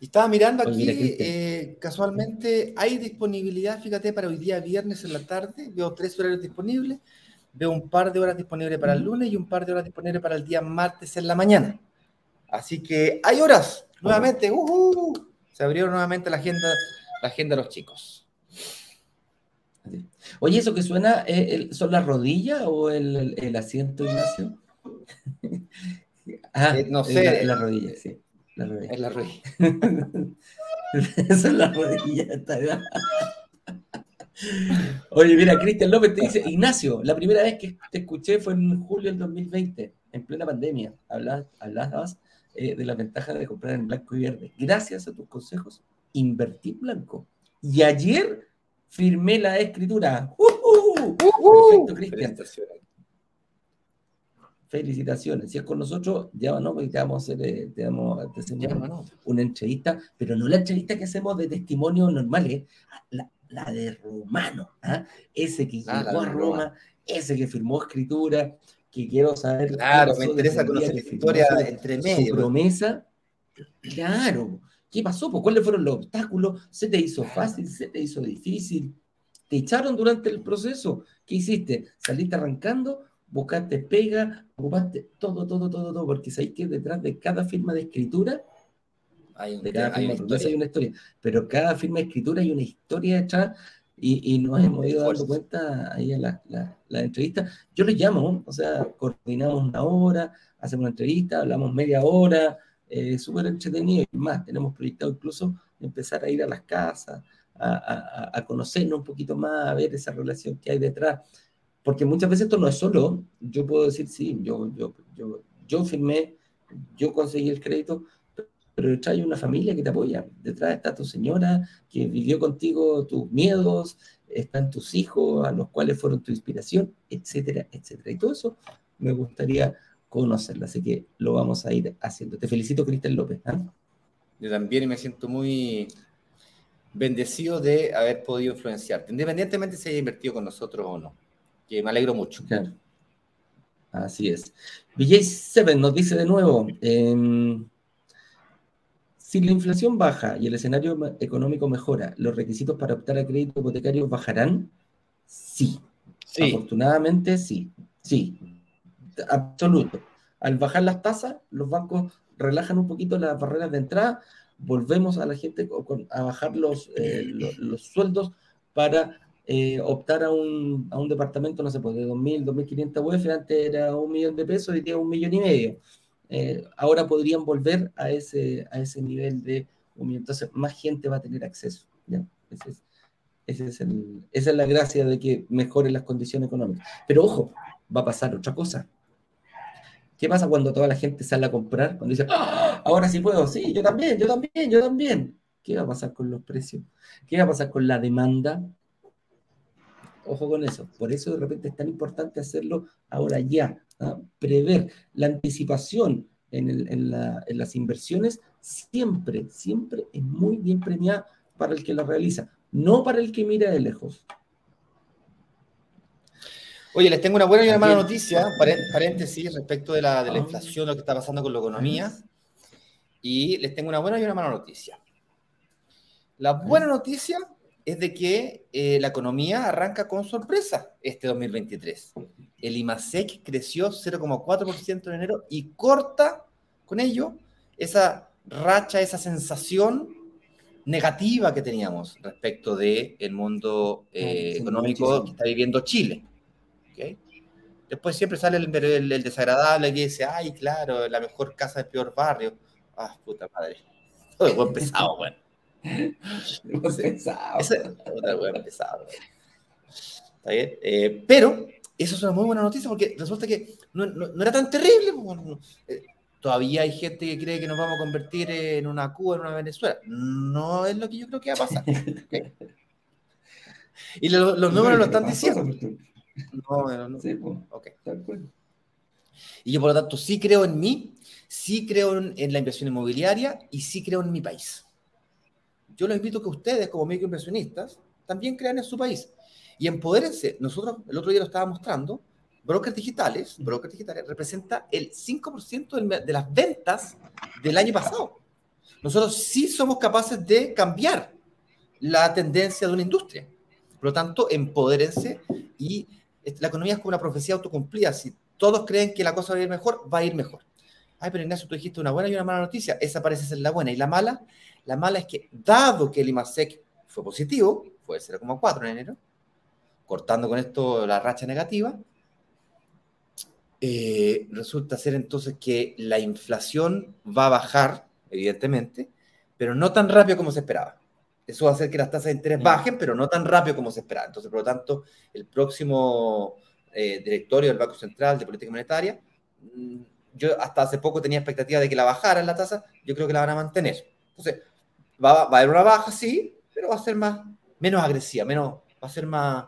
Y estaba mirando aquí, eh, casualmente hay disponibilidad, fíjate, para hoy día viernes en la tarde. Veo tres horarios disponibles. Veo un par de horas disponibles para el lunes y un par de horas disponibles para el día martes en la mañana. Así que hay horas, nuevamente. Uh se abrió nuevamente la agenda, la agenda de los chicos. Oye, ¿eso que suena eh, son las rodillas o el, el, asiento, Ignacio? ah, eh, no sé. La, rodilla, sí. La rodilla. Es la rodilla. Esa es la rodilla. Está Oye, mira, Cristian López te dice, Ignacio, la primera vez que te escuché fue en julio del 2020, en plena pandemia. Hablabas, hablabas eh, de la ventaja de comprar en blanco y verde. Gracias a tus consejos, invertí en blanco. Y ayer firmé la escritura. ¡Uh, uh! Perfecto, Cristian. Felicitaciones. Si es con nosotros, llámanos porque te vamos a hacer, eh, te vamos una entrevista, pero no la entrevista que hacemos de testimonios normales. La, la de Romano, ¿ah? ese que llegó a Roma, ese que firmó escritura, que quiero saber. Claro, me interesa conocer la historia entre medio. promesa, claro. ¿Qué pasó? Pues, ¿Cuáles fueron los obstáculos? ¿Se te hizo fácil? ¿Se te hizo difícil? ¿Te echaron durante el proceso? ¿Qué hiciste? ¿Saliste arrancando? ¿Buscaste pega? ¿Ocupaste todo, todo, todo, todo? Porque sabéis que detrás de cada firma de escritura hay, de cada firma hay una historia. Pero cada firma de escritura hay una historia detrás y, y nos hemos ido dando cuenta ahí en la, la, entrevista. Yo les llamo, o sea, coordinamos una hora, hacemos una entrevista, hablamos media hora, eh, súper entretenido y más. Tenemos proyectado incluso empezar a ir a las casas, a, a, conocernos un poquito más, a ver esa relación que hay detrás. Porque muchas veces esto no es solo, yo puedo decir, sí, yo, yo, yo, yo firmé, yo conseguí el crédito, pero detrás hay una familia que te apoya. Detrás está tu señora que vivió contigo tus miedos, están tus hijos a los cuales fueron tu inspiración, etcétera, etcétera. Y todo eso me gustaría conocerla, así que lo vamos a ir haciendo. Te felicito, Cristian López. ¿ah? Yo también me siento muy bendecido de haber podido influenciarte, independientemente si haya invertido con nosotros o no, que me alegro mucho. Claro. Así es. VJ7 nos dice de nuevo, eh, si la inflación baja y el escenario económico mejora, ¿los requisitos para optar a crédito hipotecario bajarán? Sí. Afortunadamente, sí. Sí. Absoluto. Al bajar las tasas, los bancos relajan un poquito las barreras de entrada, volvemos a la gente a bajar los, eh, los, sueldos para eh, optar a un, a un, departamento, no sé, pues de 2.000, 2.500 UF, antes era un millón de pesos y tiene un millón y medio. Eh, ahora podrían volver a ese, a ese nivel de Entonces, más gente va a tener acceso. ¿ya? esa es la gracia de que mejoren las condiciones económicas. Pero ojo, va a pasar otra cosa. ¿Qué pasa cuando toda la gente sale a comprar? Cuando dice, ¡Ah! ahora sí puedo, sí, yo también, yo también, yo también. ¿Qué va a pasar con los precios? ¿Qué va a pasar con la demanda? Ojo con eso. Por eso de repente es tan importante hacerlo ahora ya, prever la anticipación en, las inversiones siempre, siempre es muy bien premiada para el que la realiza, no para el que mira de lejos. Oye, les tengo una buena y una mala noticia, paréntesis, respecto de la, de la ah. inflación, lo que está pasando con la economía. Y les tengo una buena y una mala noticia. La buena noticia es de que eh, la economía arranca con sorpresa este 2023. El IMASEC creció 0,4% en enero y corta con ello esa racha, esa sensación negativa que teníamos respecto del el mundo eh, económico que está viviendo Chile. Después siempre sale el, el, desagradable que dice, ay, claro, la mejor casa del peor barrio. Ah, puta madre. Todo buen pesado, bueno. pesado. pesado. ¿Está bien? Eh, pero eso es una muy buena noticia porque resulta que no, no, era tan terrible. Eh, todavía hay gente que cree que nos vamos a convertir en una Cuba, en una Venezuela. No es lo que yo creo que va a pasar. Y los números lo están diciendo. No, no, sí, okay. Y yo, por lo tanto, sí creo en mí, sí creo en, la inversión inmobiliaria y sí creo en mi país. Yo los invito a que ustedes, como microinversionistas, también crean en su país. Y empodérense. Nosotros el otro día lo estaba mostrando. Brokers digitales, brokers digitales representa el 5% de las ventas del año pasado. Nosotros sí somos capaces de cambiar la tendencia de una industria. Por lo tanto, empodérense y la economía es como una profecía autocumplida. Si todos creen que la cosa va a ir mejor, va a ir mejor. Ay, pero Ignacio, tú dijiste una buena y una mala noticia. Esa parece ser la buena. Y la mala, la mala es que, dado que el IMASEC fue positivo, fue 0,4 en enero, cortando con esto la racha negativa, eh, resulta ser entonces que la inflación va a bajar, evidentemente, pero no tan rápido como se esperaba. Eso va a hacer que las tasas de interés bajen, pero no tan rápido como se esperaba. Entonces, por lo tanto, el próximo eh, directorio del Banco Central de Política Monetaria, mm, yo hasta hace poco tenía expectativa de que la bajara la tasa, yo creo que la van a mantener. Entonces, va, va a haber una baja, sí, pero va a ser más, menos agresiva, menos, va a ser más,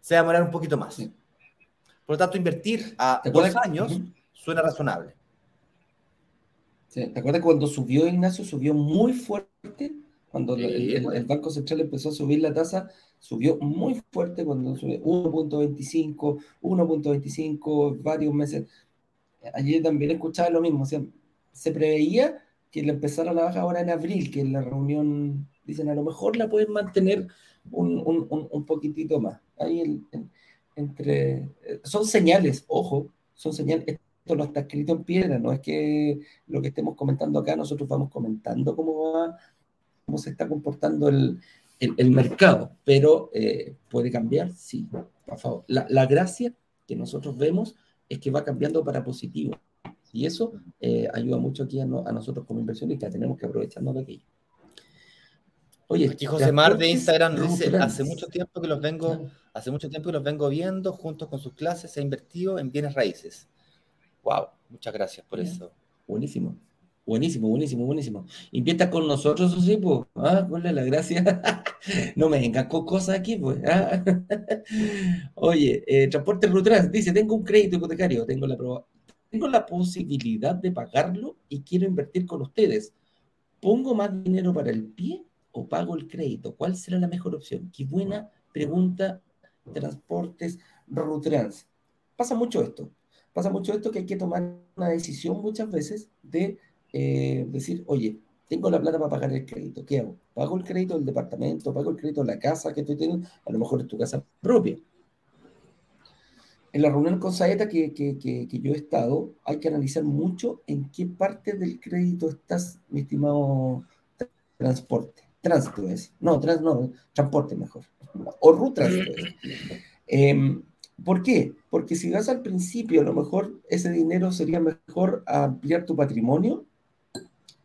se va a demorar un poquito más. Por lo tanto, invertir a dos años suena razonable. ¿Te acuerdas cuando subió Ignacio? Subió muy fuerte Cuando el, Banco Central empezó a subir la tasa, subió muy fuerte cuando subió 1.25, 1.25, varios meses. Ayer también escuchaba lo mismo, o sea, se preveía que le empezara la baja ahora en abril, que en la reunión dicen a lo mejor la pueden mantener un, un, un poquitito más. Ahí entre, eh, son señales, ojo, son señales, esto no está escrito en piedra, no es que lo que estemos comentando acá, nosotros vamos comentando cómo va, cómo se está comportando el, el, mercado, pero eh, puede cambiar, sí, por favor. La, la, gracia que nosotros vemos es que va cambiando para positivo. Y eso eh, ayuda mucho aquí a, a, nosotros como inversionistas, tenemos que aprovecharnos de aquello. Oye, aquí José Mar de Instagram dice, hace mucho tiempo que los vengo, hace mucho tiempo que los vengo viendo juntos con sus clases, he invertido en bienes raíces. Wow, muchas gracias por eso. Buenísimo. Buenísimo, buenísimo, buenísimo. Invierta con nosotros, sí, pues. Ah, ponle la gracia. no me vengan cosas aquí, pues. ¿ah? Oye, eh, Transporte Rutras dice: Tengo un crédito hipotecario, tengo la, tengo la posibilidad de pagarlo y quiero invertir con ustedes. ¿Pongo más dinero para el pie o pago el crédito? ¿Cuál será la mejor opción? Qué buena pregunta, Transportes Rutrans. Pasa mucho esto. Pasa mucho esto que hay que tomar una decisión muchas veces de eh, decir, oye, tengo la plata para pagar el crédito, ¿qué hago? ¿Pago el crédito del departamento? ¿Pago el crédito de la casa que estoy teniendo? A lo mejor es tu casa propia. En la reunión con Saeta que, que, que, que, yo he estado, hay que analizar mucho en qué parte del crédito estás, mi estimado transporte. Tránsito es. No, trans, no, transporte mejor. O ruta. Eh, ¿Por qué? Porque si vas al principio, a lo mejor ese dinero sería mejor ampliar tu patrimonio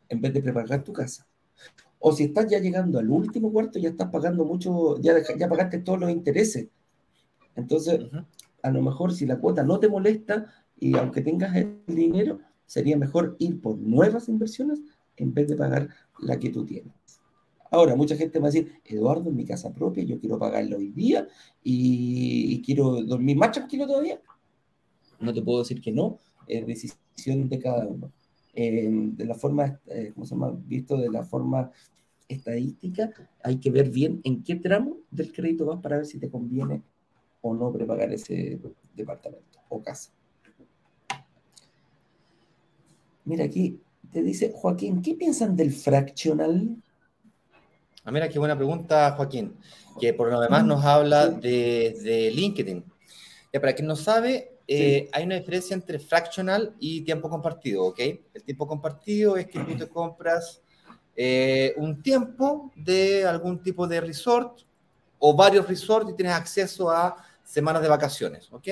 en vez de prepagar tu casa. O si estás ya llegando al último cuarto, ya estás pagando mucho, ya, ya pagaste todos los intereses. Entonces, a lo mejor si la cuota no te molesta y aunque tengas el dinero, sería mejor ir por nuevas inversiones en vez de pagar la que tú tienes. Ahora, mucha gente va a decir, Eduardo, en mi casa propia, yo quiero pagarlo hoy día y, quiero dormir más tranquilo todavía. No te puedo decir que no, es decisión de cada uno. De la forma, eh, ¿cómo se llama? Visto de la forma estadística, hay que ver bien en qué tramo del crédito vas para ver si te conviene o no prepagar ese departamento o casa. Mira aquí, te dice Joaquín, ¿qué piensan del fractional? Ah, mira, qué buena pregunta, Joaquín, que por lo demás nos habla de, LinkedIn. para quien no sabe, eh, hay una diferencia entre fractional y tiempo compartido, ¿ok? El tiempo compartido es que tú te compras eh, un tiempo de algún tipo de resort o varios resorts y tienes acceso a semanas de vacaciones, ¿ok?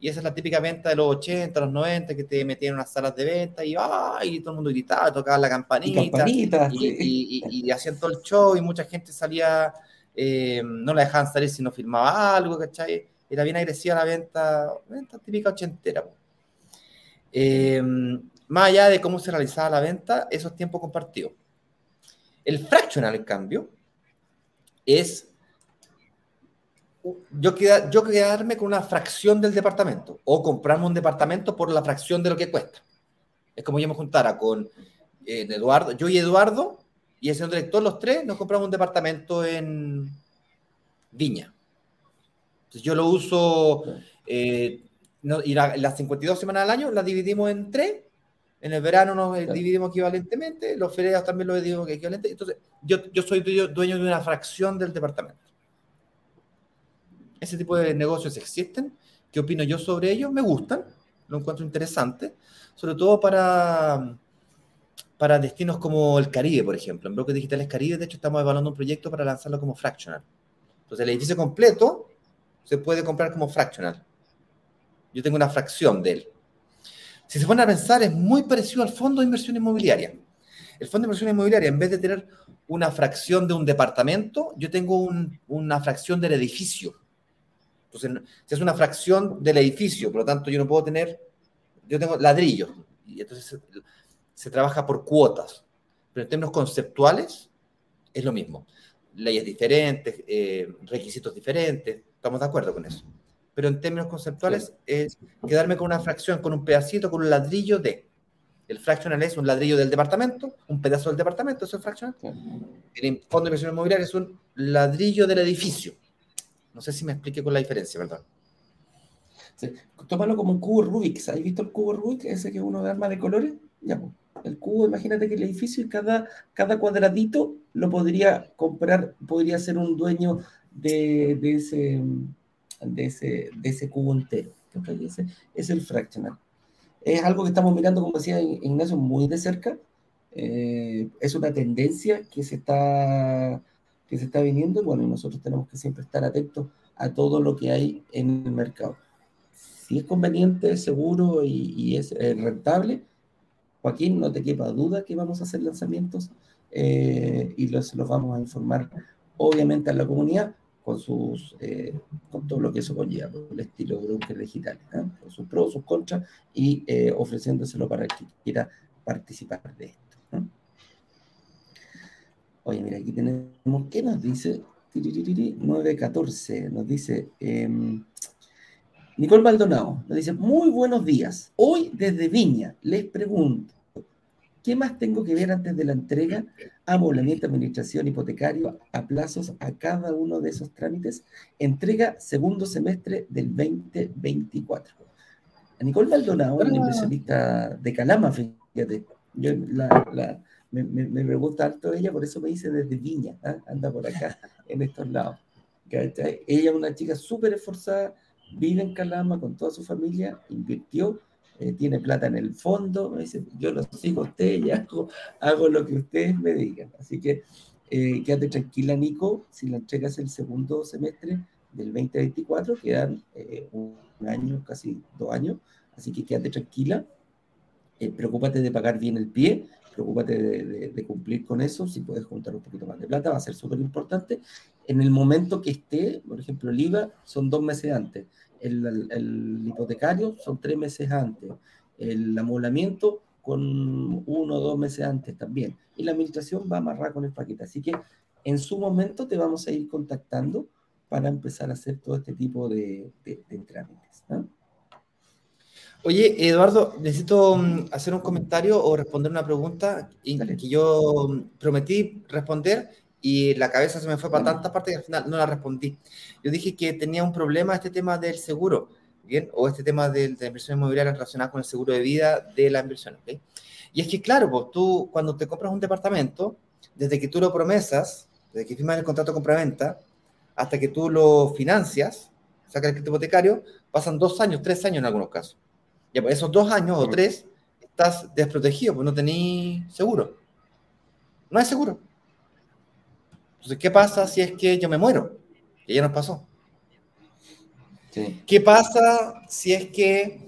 Y esa es la típica venta de los 80, los 90, que te metían en unas salas de venta y, ¡ay! todo el mundo gritaba, tocaba la campanita. Y, hacían todo el show y mucha gente salía, eh, no la dejaban salir si no firmaba algo, ¿cachai? Era bien agresiva la venta, venta típica ochentera. Eh, más allá de cómo se realizaba la venta, esos tiempos compartidos. El fractional, en cambio, es yo, queda, yo quedarme con una fracción del departamento o comprarme un departamento por la fracción de lo que cuesta. Es como yo me juntara con Eduardo, yo y Eduardo y el señor director, los tres, nos compramos un departamento en Viña. Entonces yo lo uso, eh, y las 52 semanas al año las dividimos en tres. En el verano nos dividimos equivalentemente, los feriados también los dividimos equivalentemente. Entonces yo, yo soy dueño de una fracción del departamento ese tipo de negocios existen. ¿Qué opino yo sobre ellos? Me gustan, lo encuentro interesante, sobre todo para, para destinos como el Caribe, por ejemplo. En Bloques Digitales Caribe, de hecho, estamos evaluando un proyecto para lanzarlo como fractional. Entonces, el edificio completo se puede comprar como fractional. Yo tengo una fracción de él. Si se pone a pensar, es muy parecido al fondo de inversión inmobiliaria. El fondo de inversión inmobiliaria, en vez de tener una fracción de un departamento, yo tengo una fracción del edificio. Entonces, es una fracción del edificio, por lo tanto, yo no puedo tener, yo tengo ladrillos, y entonces se, trabaja por cuotas. Pero en términos conceptuales, es lo mismo. Leyes diferentes, eh, requisitos diferentes, estamos de acuerdo con eso. Pero en términos conceptuales es quedarme con una fracción, con un pedacito, con un ladrillo de. El fractional es un ladrillo del departamento, un pedazo del departamento, eso es fractional. El fondo de inversión inmobiliaria es un ladrillo del edificio. No sé si me expliqué con la diferencia, perdón. Sí. Tómalo como un cubo Rubik. ¿Has visto el cubo Rubik? Ese que uno de arma de colores. Ya, pues. El cubo, imagínate que el edificio y cada, cada cuadradito lo podría comprar, podría ser un dueño de, de ese, de, ese, de ese cubo entero. Ese es el fractional. Es algo que estamos mirando, como decía Ignacio, muy de cerca. Eh, es una tendencia que se está que se está viniendo, bueno, y nosotros tenemos que siempre estar atentos a todo lo que hay en el mercado. Si es conveniente, seguro y, es rentable, Joaquín, no te quepa duda que vamos a hacer lanzamientos eh, y los, los vamos a informar, obviamente, a la comunidad con, sus, eh, con todo lo que eso conlleva, el estilo broker digital, con sus pros, sus contras y ofreciéndoselo para el que quiera participar de esto. Oye, mira, aquí tenemos, ¿qué nos dice? 914, nos dice em, Nicole Maldonado, nos dice, muy buenos días. Hoy desde Viña les pregunto, ¿qué más tengo que ver antes de la entrega? Amoblamiento, administración, hipotecario, a plazos a cada uno de esos trámites. Entrega segundo semestre del 2024. Nicole Maldonado, una inversionista de Calama, fíjate. Yo la me, me, pregunta harto ella, por eso me dice desde Viña, ¿ah? anda por acá, en estos lados. Ella es una chica súper esforzada, vive en Calama con toda su familia, invirtió, eh, tiene plata en el fondo, me dice, yo lo sigo a usted y hago, lo que ustedes me digan. Así que eh, quédate tranquila, Nico, si la entregas el segundo semestre del 2024, quedan eh, un año, casi dos años, así que quédate tranquila, preocúpate de pagar bien el pie preocúpate de, cumplir con eso, si puedes juntar un poquito más de plata, va a ser súper importante. En el momento que esté, por ejemplo, el IVA son dos meses antes, el, hipotecario son tres meses antes, el amoblamiento con uno o dos meses antes también, y la administración va a amarrar con el paquete. Así que en su momento te vamos a ir contactando para empezar a hacer todo este tipo de, trámites. Oye, Eduardo, necesito mm, hacer un comentario o responder una pregunta que yo mm, prometí responder y la cabeza se me fue para tantas partes que al final no la respondí. Yo dije que tenía un problema este tema del seguro, ¿bien? O este tema de, la inversión inmobiliaria relacionada con el seguro de vida de la inversión, ¿ok? Y es que, claro, pues tú cuando te compras un departamento, desde que tú lo promesas, desde que firmas el contrato de compraventa, hasta que tú lo financias, sacas el crédito hipotecario, pasan dos años, tres años en algunos casos. Ya, pues esos dos años o tres estás desprotegido, pues no tenés seguro. No hay seguro. Entonces, ¿qué pasa si es que yo me muero? Que ya nos pasó. ¿Qué pasa si es que,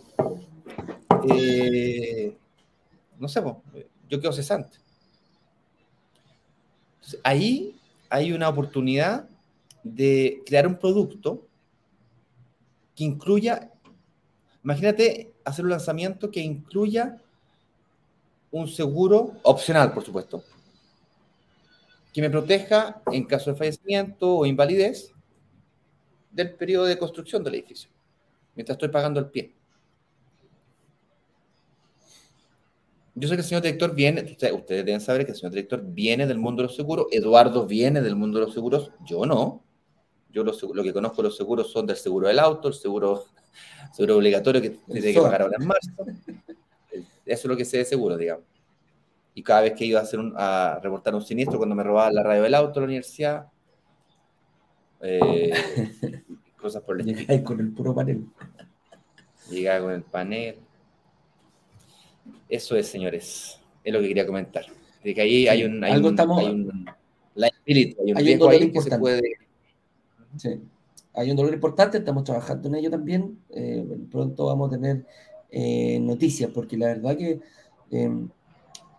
eh, no sé, pues, yo quedo cesante? Entonces, ahí hay una oportunidad de crear un producto que incluya, imagínate hacer un lanzamiento que incluya un seguro opcional, por supuesto, que me proteja en caso de fallecimiento o invalidez del periodo de construcción del edificio, mientras estoy pagando el pie. Yo sé que el señor director viene, ustedes deben saber que el señor director viene del mundo de los seguros, Eduardo viene del mundo de los seguros, yo no. Yo lo, lo que conozco de los seguros son del seguro del auto, el seguro seguro obligatorio que tiene que pagar ahora en marzo. Eso es lo que sé de seguro, digamos. Y cada vez que iba a, hacer a reportar un siniestro, cuando me robaban la radio del auto a la universidad, eh, cosas por el estilo. con el puro panel. Llegaba con el panel. Eso es, señores. Es lo que quería comentar. De que ahí hay un. Hay Algo un, estamos. Hay un, hay un, hay un ahí que se puede. Sí hay un dolor importante, estamos trabajando en ello también. Eh, pronto vamos a tener eh, noticias, porque la verdad que em,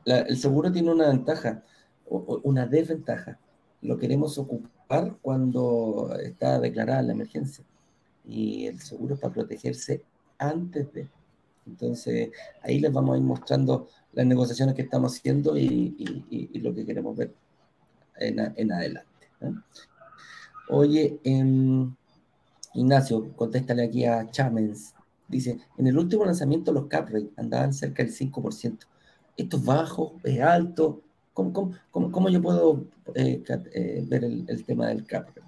el seguro tiene una ventaja, o, una desventaja. Lo queremos ocupar cuando está declarada la emergencia. Y el seguro es para protegerse antes de. Entonces, ahí les vamos a ir mostrando las negociaciones que estamos haciendo y, lo que queremos ver en, adelante. Oye, en Ignacio, contéstale aquí a Chamens. Dice, en el último lanzamiento los cap rate andaban cerca del 5%. ¿Esto es bajo? ¿Es alto? ¿Cómo, cómo, yo puedo eh, eh, ver el, tema del cap rate?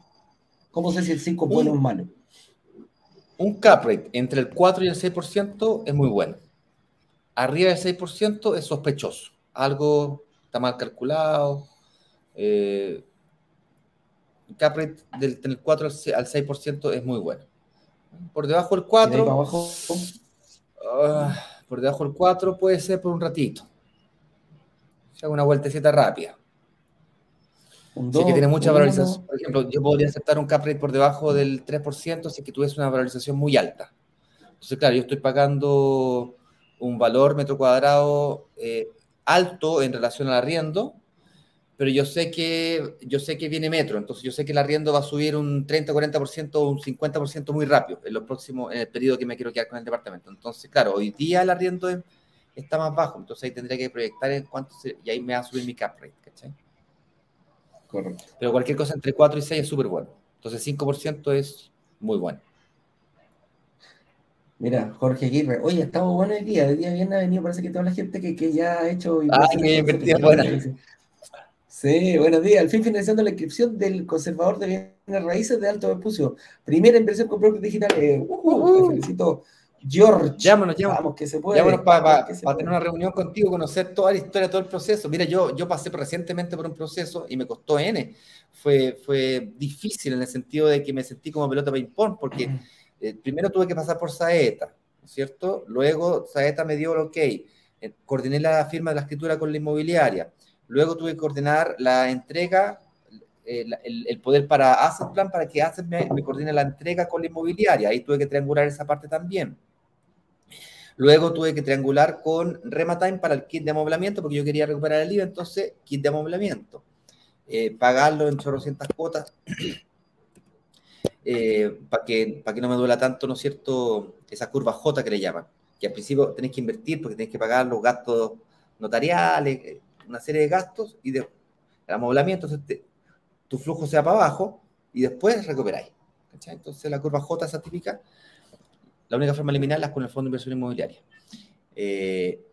¿Cómo sé si el 5 es bueno o malo? Un cap rate entre el 4 y el 6% es muy bueno. Arriba del 6% es sospechoso. Algo está mal calculado. Eh, cap rate del, 4 al 6% es muy bueno. Por debajo del 4. Ah, por debajo del 4 puede ser por un ratito. Haga una vueltecita rápida. Un que tiene mucha valorización. Por ejemplo, yo podría aceptar un cap rate por debajo del 3% si que tuviese una valorización muy alta. Entonces, claro, yo estoy pagando un valor metro cuadrado eh, alto en relación al arriendo, pero yo sé que yo sé que viene metro, entonces yo sé que el arriendo va a subir un 30, 40% o un 50% muy rápido en los próximos en el periodo que me quiero quedar con el departamento. Entonces, claro, hoy día el arriendo está más bajo, entonces ahí tendría que proyectar en cuánto y ahí me va a subir mi cap rate, ¿cachai? Correcto. Pero cualquier cosa entre 4 y 6 es súper bueno. Entonces 5% es muy bueno. Mira, Jorge Aguirre, oye, estamos buenos el día, día bien ha venido, parece que toda la gente que, que ya ha hecho... Ah, que invertido buena. Sí, buenos días. Al fin finalizando la inscripción del conservador de bienes raíces de Alto Vespucio. Primera inversión con propios digitales. Uh, uh, te felicito, George. Llámanos, llámanos. que se puede. Llámanos para tener una reunión contigo, conocer toda la historia, todo el proceso. Mira, yo, yo pasé recientemente por un proceso y me costó N. Fue, fue difícil en el sentido de que me sentí como pelota ping-pong, porque eh, primero tuve que pasar por Saeta, ¿no es cierto? Luego Saeta me dio el ok. Eh, coordiné la firma de la escritura con la inmobiliaria Luego tuve que coordinar la entrega, eh, el, poder para Asset Plan para que Asset me, coordine la entrega con la inmobiliaria. Ahí tuve que triangular esa parte también. Luego tuve que triangular con Rematime para el kit de amoblamiento, porque yo quería recuperar el IVA, entonces kit de amoblamiento. Eh, pagarlo en chorrocientas cuotas eh, para que, para que no me duela tanto, ¿no es cierto?, esa curva J que le llaman, que al principio tenés que invertir porque tenés que pagar los gastos notariales, una serie de gastos y de el amoblamiento, tu flujo sea para abajo y después recuperáis. Entonces la curva J esa típica, la única forma de eliminarla es con el fondo de inversión inmobiliaria. Eh,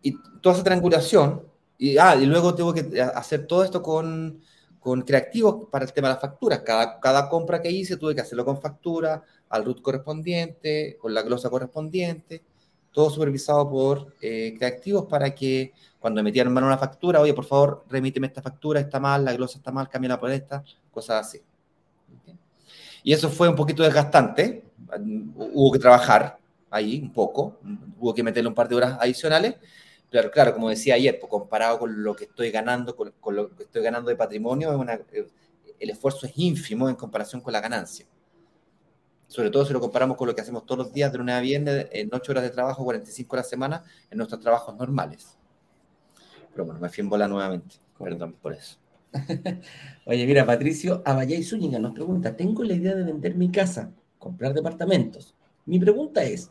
y toda esa triangulación, y, ah, y luego tengo que hacer todo esto con, con creativos para el tema de las facturas. Cada, cada compra que hice tuve que hacerlo con factura, al root correspondiente, con la glosa correspondiente, todo supervisado por eh, creativos para que cuando metían en mano una factura, oye, por favor, remíteme esta factura, está mal, la glosa está mal, cámbiala por esta, cosas así. Y eso fue un poquito desgastante, hubo que trabajar ahí un poco, hubo que meterle un par de horas adicionales, pero claro, como decía ayer, pues, comparado con lo que estoy ganando, con, lo que estoy ganando de patrimonio, eh, el esfuerzo es ínfimo en comparación con la ganancia. Sobre todo si lo comparamos con lo que hacemos todos los días de lunes a viernes, en 8 horas de trabajo, 45 horas a la semana, en nuestros trabajos normales. Pero bueno, me fui en bola nuevamente. Perdón por eso. Oye, mira, Patricio y Zúñiga nos pregunta: Tengo la idea de vender mi casa, comprar departamentos. Mi pregunta es: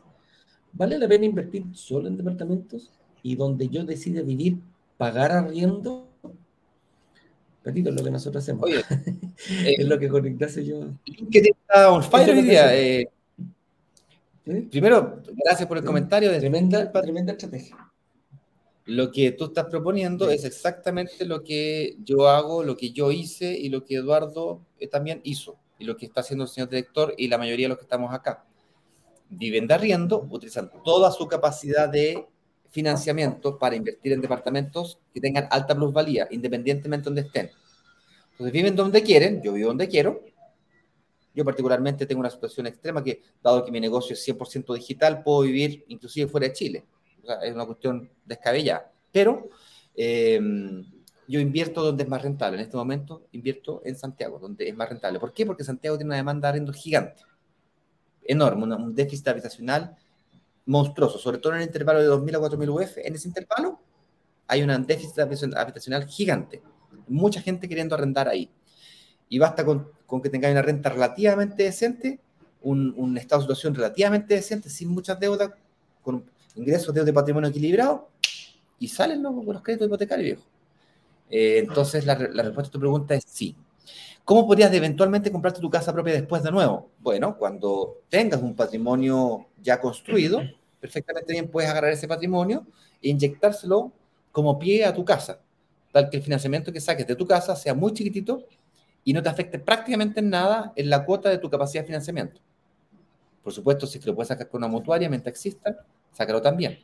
¿vale la pena invertir solo en departamentos y donde yo decida vivir, pagar arriendo? Perdido lo que nosotros hacemos. Oye, es lo que con Ignacio yo. ¿Qué está on fire hoy día? Eh, primero, gracias por el comentario. Tremenda, tremenda estrategia lo que tú estás proponiendo es exactamente lo que yo hago, lo que yo hice y lo que Eduardo eh, también hizo, y lo que está haciendo el señor director y la mayoría de los que estamos acá. Viven de arriendo, utilizan toda su capacidad de financiamiento para invertir en departamentos que tengan alta plusvalía, independientemente de donde estén. Entonces viven donde quieren, yo vivo donde quiero. Yo particularmente tengo una situación extrema que, dado que mi negocio es 100% digital, puedo vivir inclusive fuera de Chile es una cuestión descabellada. Pero eh, yo invierto donde es más rentable. En este momento invierto en Santiago, donde es más rentable. ¿Por qué? Porque Santiago tiene una demanda de arrendo gigante, enorme, un déficit habitacional monstruoso, sobre todo en el intervalo de 2.000 a 4.000 UF. En ese intervalo hay un déficit habitacional gigante. Mucha gente queriendo arrendar ahí. Y basta con, que tengáis una renta relativamente decente, un, un, estado de situación relativamente decente, sin muchas deudas, con ingresos de patrimonio equilibrado y salen los, los créditos hipotecarios, viejo. Eh, entonces, la, respuesta a tu pregunta es sí. ¿Cómo podrías eventualmente comprarte tu casa propia después de nuevo? Bueno, cuando tengas un patrimonio ya construido, perfectamente bien puedes agarrar ese patrimonio e inyectárselo como pie a tu casa, tal que el financiamiento que saques de tu casa sea muy chiquitito y no te afecte prácticamente en nada en la cuota de tu capacidad de financiamiento. Por supuesto, si te lo puedes sacar con una mutuaria mientras exista, sácalo también.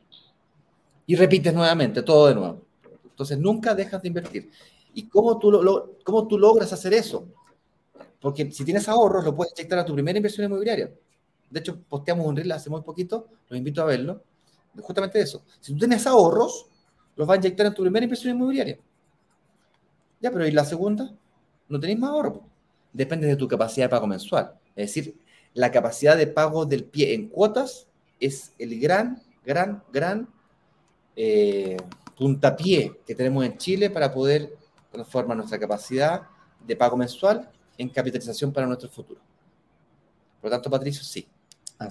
Y repites nuevamente, todo de nuevo. Entonces, nunca dejas de invertir. ¿Y cómo tú, lo, cómo tú logras hacer eso? Porque si tienes ahorros, lo puedes inyectar a tu primera inversión inmobiliaria. De hecho, posteamos un reel hace muy poquito, los invito a verlo. Justamente eso. Si tú tienes ahorros, los vas a inyectar en tu primera inversión inmobiliaria. Ya, pero ¿y la segunda? No tenéis más ahorro. Depende de tu capacidad de pago mensual. Es decir, la capacidad de pago del pie en cuotas es el gran, gran, gran eh, puntapié que tenemos en Chile para poder transformar nuestra capacidad de pago mensual en capitalización para nuestro futuro. Por lo tanto, Patricio, sí.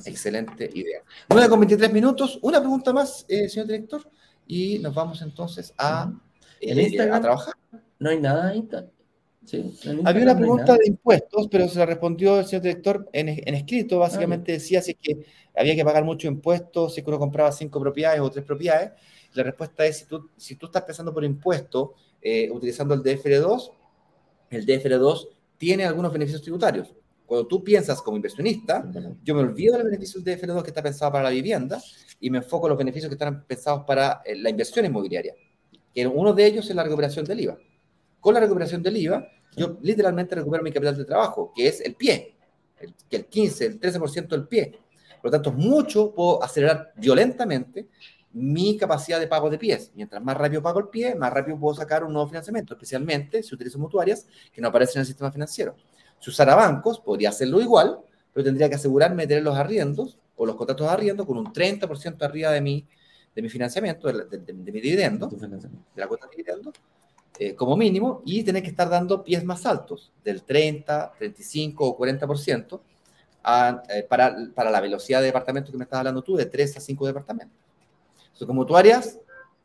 Excelente idea. 9 con 23 minutos. Una pregunta más, eh, señor director, y nos vamos entonces a, eh, a trabajar. No hay nada ahí. Había una pregunta de impuestos, pero se la respondió el señor director en, escrito. Básicamente ah, decía si que había que pagar mucho impuestos, si uno compraba cinco propiedades o tres propiedades. La respuesta es, si tú, si tú estás pensando por impuesto eh, utilizando el DFR2, el DFR2 tiene algunos beneficios tributarios. Cuando tú piensas como inversionista, yo me olvido de los beneficios del DFR2 que está pensado para la vivienda y me enfoco en los beneficios que están pensados para eh, la inversión inmobiliaria. Que uno de ellos es la recuperación del IVA. Con la recuperación del IVA, yo literalmente recupero mi capital de trabajo, que es el pie, el, que el 15, el 13% del pie. Por lo tanto, mucho puedo acelerar violentamente mi capacidad de pago de pies. Mientras más rápido pago el pie, más rápido puedo sacar un nuevo financiamiento, especialmente si utilizo mutuarias que no aparecen en el sistema financiero. Si usara bancos, podría hacerlo igual, pero tendría que asegurarme de tener los arriendos o los contratos de arriendo con un 30% arriba de mi, de mi financiamiento, de, mi dividendo, de la cuota de dividendo, eh, como mínimo, y tener que estar dando pies más altos, del 30, 35 o 40%, eh, para, para la velocidad de departamento que me estás hablando tú, de 3 a 5 departamentos. Entonces, como tú harías,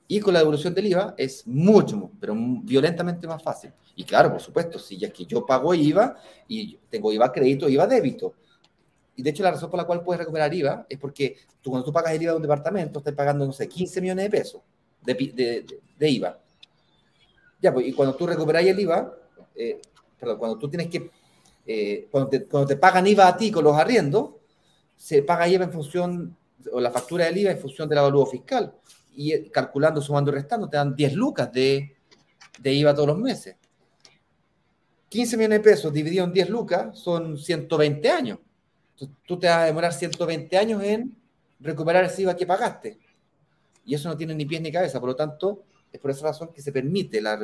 y con la devolución del IVA es mucho, pero violentamente más fácil. Y claro, por supuesto, si ya que yo pago IVA y tengo IVA crédito, IVA débito. Y de hecho la razón por la cual puedes recuperar IVA es porque tú cuando tú pagas el IVA de un departamento estás pagando, no sé, 15 millones de pesos de, de, IVA. Ya, pues, y cuando tú recuperas el IVA, eh, perdón, cuando tú tienes que, eh, cuando, te, cuando te pagan IVA a ti con los arriendos, se paga IVA en función, o la factura del IVA en función del avalúo fiscal y eh, calculando, sumando y restando, te dan 10 lucas de, de IVA todos los meses. 15 millones de pesos dividido en 10 lucas son 120 años. Tú te vas a demorar 120 años en recuperar ese IVA que pagaste. Y eso no tiene ni pies ni cabeza. Por lo tanto, es por esa razón que se permite la,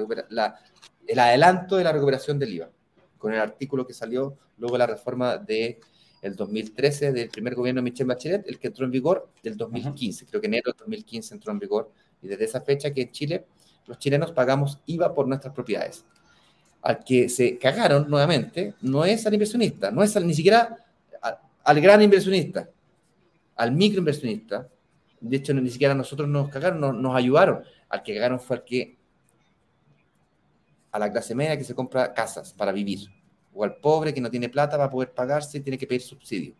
el adelanto de la recuperación del IVA, con el artículo que salió luego de la reforma de el 2013 del primer gobierno de Michelle Bachelet, el que entró en vigor del 2015. Creo que enero del 2015 entró en vigor. Y desde esa fecha que en Chile, los chilenos pagamos IVA por nuestras propiedades. Al que se cagaron nuevamente no es al inversionista, no es ni siquiera al, gran inversionista, al microinversionista. De hecho, ni siquiera nosotros nos cagaron, nos, nos ayudaron. Al que cagaron fue al que a la clase media que se compra casas para vivir o al pobre que no tiene plata para poder pagarse y tiene que pedir subsidio.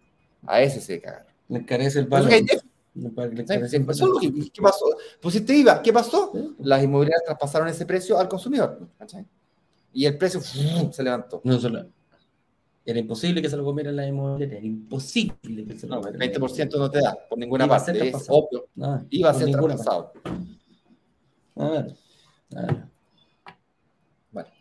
A ese se cagaron. Le encarece el valor. ¿Qué pasó? Pusiste IVA, ¿qué pasó? Las inmobiliarias traspasaron ese precio al consumidor. Y el precio se levantó. No, solo, era imposible que se lo comieran las inmobiliarias. Era imposible que se lo no, El 20% no te da por ninguna parte. Es obvio. iba a ser traspasado. A ver. A ver.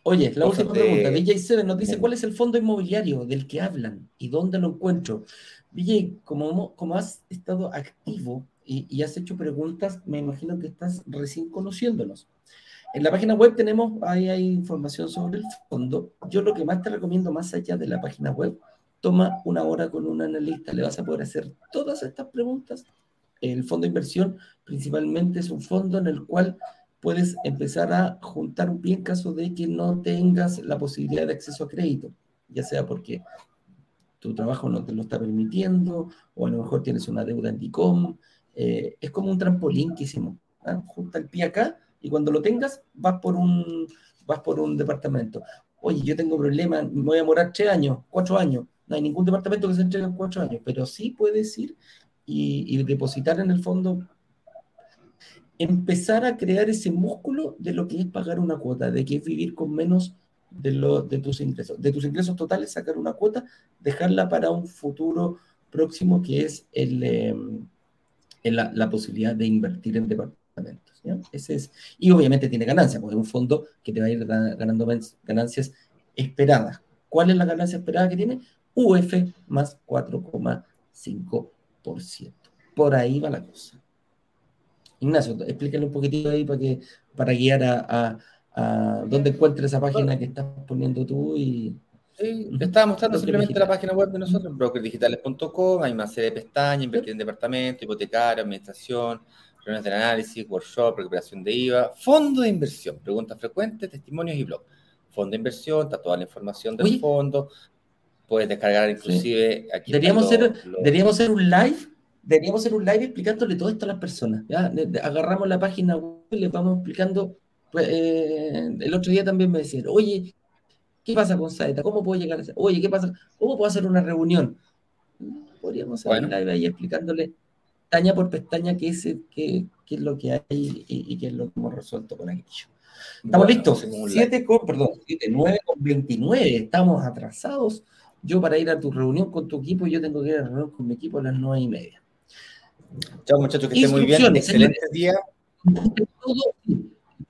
Oye, la última pregunta. DJ7 nos dice, ¿cuál es el fondo inmobiliario del que hablan y dónde lo encuentro? DJ, como, como has estado activo y, has hecho preguntas, me imagino que estás recién conociéndonos. En la página web tenemos, ahí hay información sobre el fondo. Yo lo que más te recomiendo, más allá de la página web, toma una hora con un analista, le vas a poder hacer todas estas preguntas. El fondo de inversión principalmente es un fondo en el cual puedes empezar a juntar un pie en caso de que no tengas la posibilidad de acceso a crédito, ya sea porque tu trabajo no te lo está permitiendo, o a lo mejor tienes una deuda en DICOM. Eh, es como un trampolín que hicimos. ¿ah? Junta el pie acá y cuando lo tengas vas por un, vas por un departamento. Oye, yo tengo problema, me voy a morar tres años, cuatro años. No hay ningún departamento que se entregue en cuatro años, pero sí puedes ir y, depositar en el fondo, empezar a crear ese músculo de lo que es pagar una cuota, de que es vivir con menos de, lo, de tus ingresos. De tus ingresos totales, sacar una cuota, dejarla para un futuro próximo que es el, em, la, posibilidad de invertir en departamentos. Ese es, y obviamente tiene ganancias, porque es un fondo que te va a ir ganando ganancias esperadas. ¿Cuál es la ganancia esperada que tiene? UF más 4,5%. Por ahí va la cosa. Ignacio, explícale un poquitito ahí para, que, para guiar a, a, dónde encuentres esa página que estás poniendo tú y... Sí, estaba mostrando simplemente la página web de nosotros, brokerdigitales.com, hay una serie de pestañas, invertir en departamento, hipotecario, administración, reuniones de análisis, workshop, recuperación de IVA, fondo de inversión, preguntas frecuentes, testimonios y blog. Fondo de inversión, está toda la información del fondo, puedes descargar inclusive aquí. Deberíamos, hacer, deberíamos hacer un live, deberíamos hacer un live explicándole todo esto a las personas. ¿ya? Agarramos la página web y les vamos explicando. Pues, eh, el otro día también me decían, oye, ¿qué pasa con Saeta? ¿Cómo puedo llegar a hacer? Oye, ¿qué pasa? ¿Cómo puedo hacer una reunión? Podríamos hacer un live ahí explicándole pestaña por pestaña qué es, qué, qué es lo que hay y, qué es lo que hemos resuelto con aquello. Estamos listos. 7 con, perdón, 7, 9 con 29. Estamos atrasados. Yo para ir a tu reunión con tu equipo, yo tengo que ir a la reunión con mi equipo a las 9 y media. Chao muchachos, que estén muy bien. Excelente día.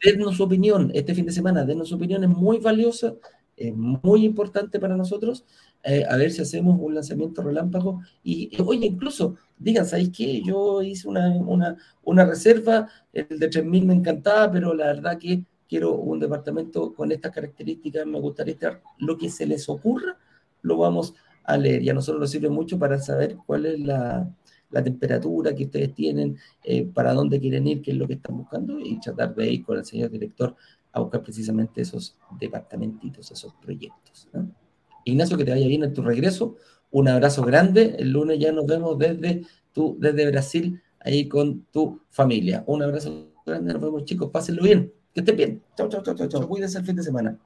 Denos su opinión este fin de semana, denos su opinión, es muy valiosa, es muy importante para nosotros. Eh, a ver si hacemos un lanzamiento relámpago. Y, oye, incluso, digan, ¿sabéis qué? Yo hice una, una, una reserva, el de 3.000 me encantaba, pero la verdad que quiero un departamento con estas características, me gustaría estar, lo que se les ocurra, lo vamos a leer. Y a nosotros nos sirve mucho para saber cuál es la, la temperatura que ustedes tienen, eh, para dónde quieren ir, qué es lo que están buscando y tratar de ir con el señor director a buscar precisamente esos departamentitos, esos proyectos. Ignacio, que te vaya bien en tu regreso. Un abrazo grande. El lunes ya nos vemos desde, tu, desde Brasil, ahí con tu familia. Un abrazo grande. Nos vemos, chicos. Pásenlo bien. Que estén bien. Chao, chao, chao, chao. Cuídense el fin de semana.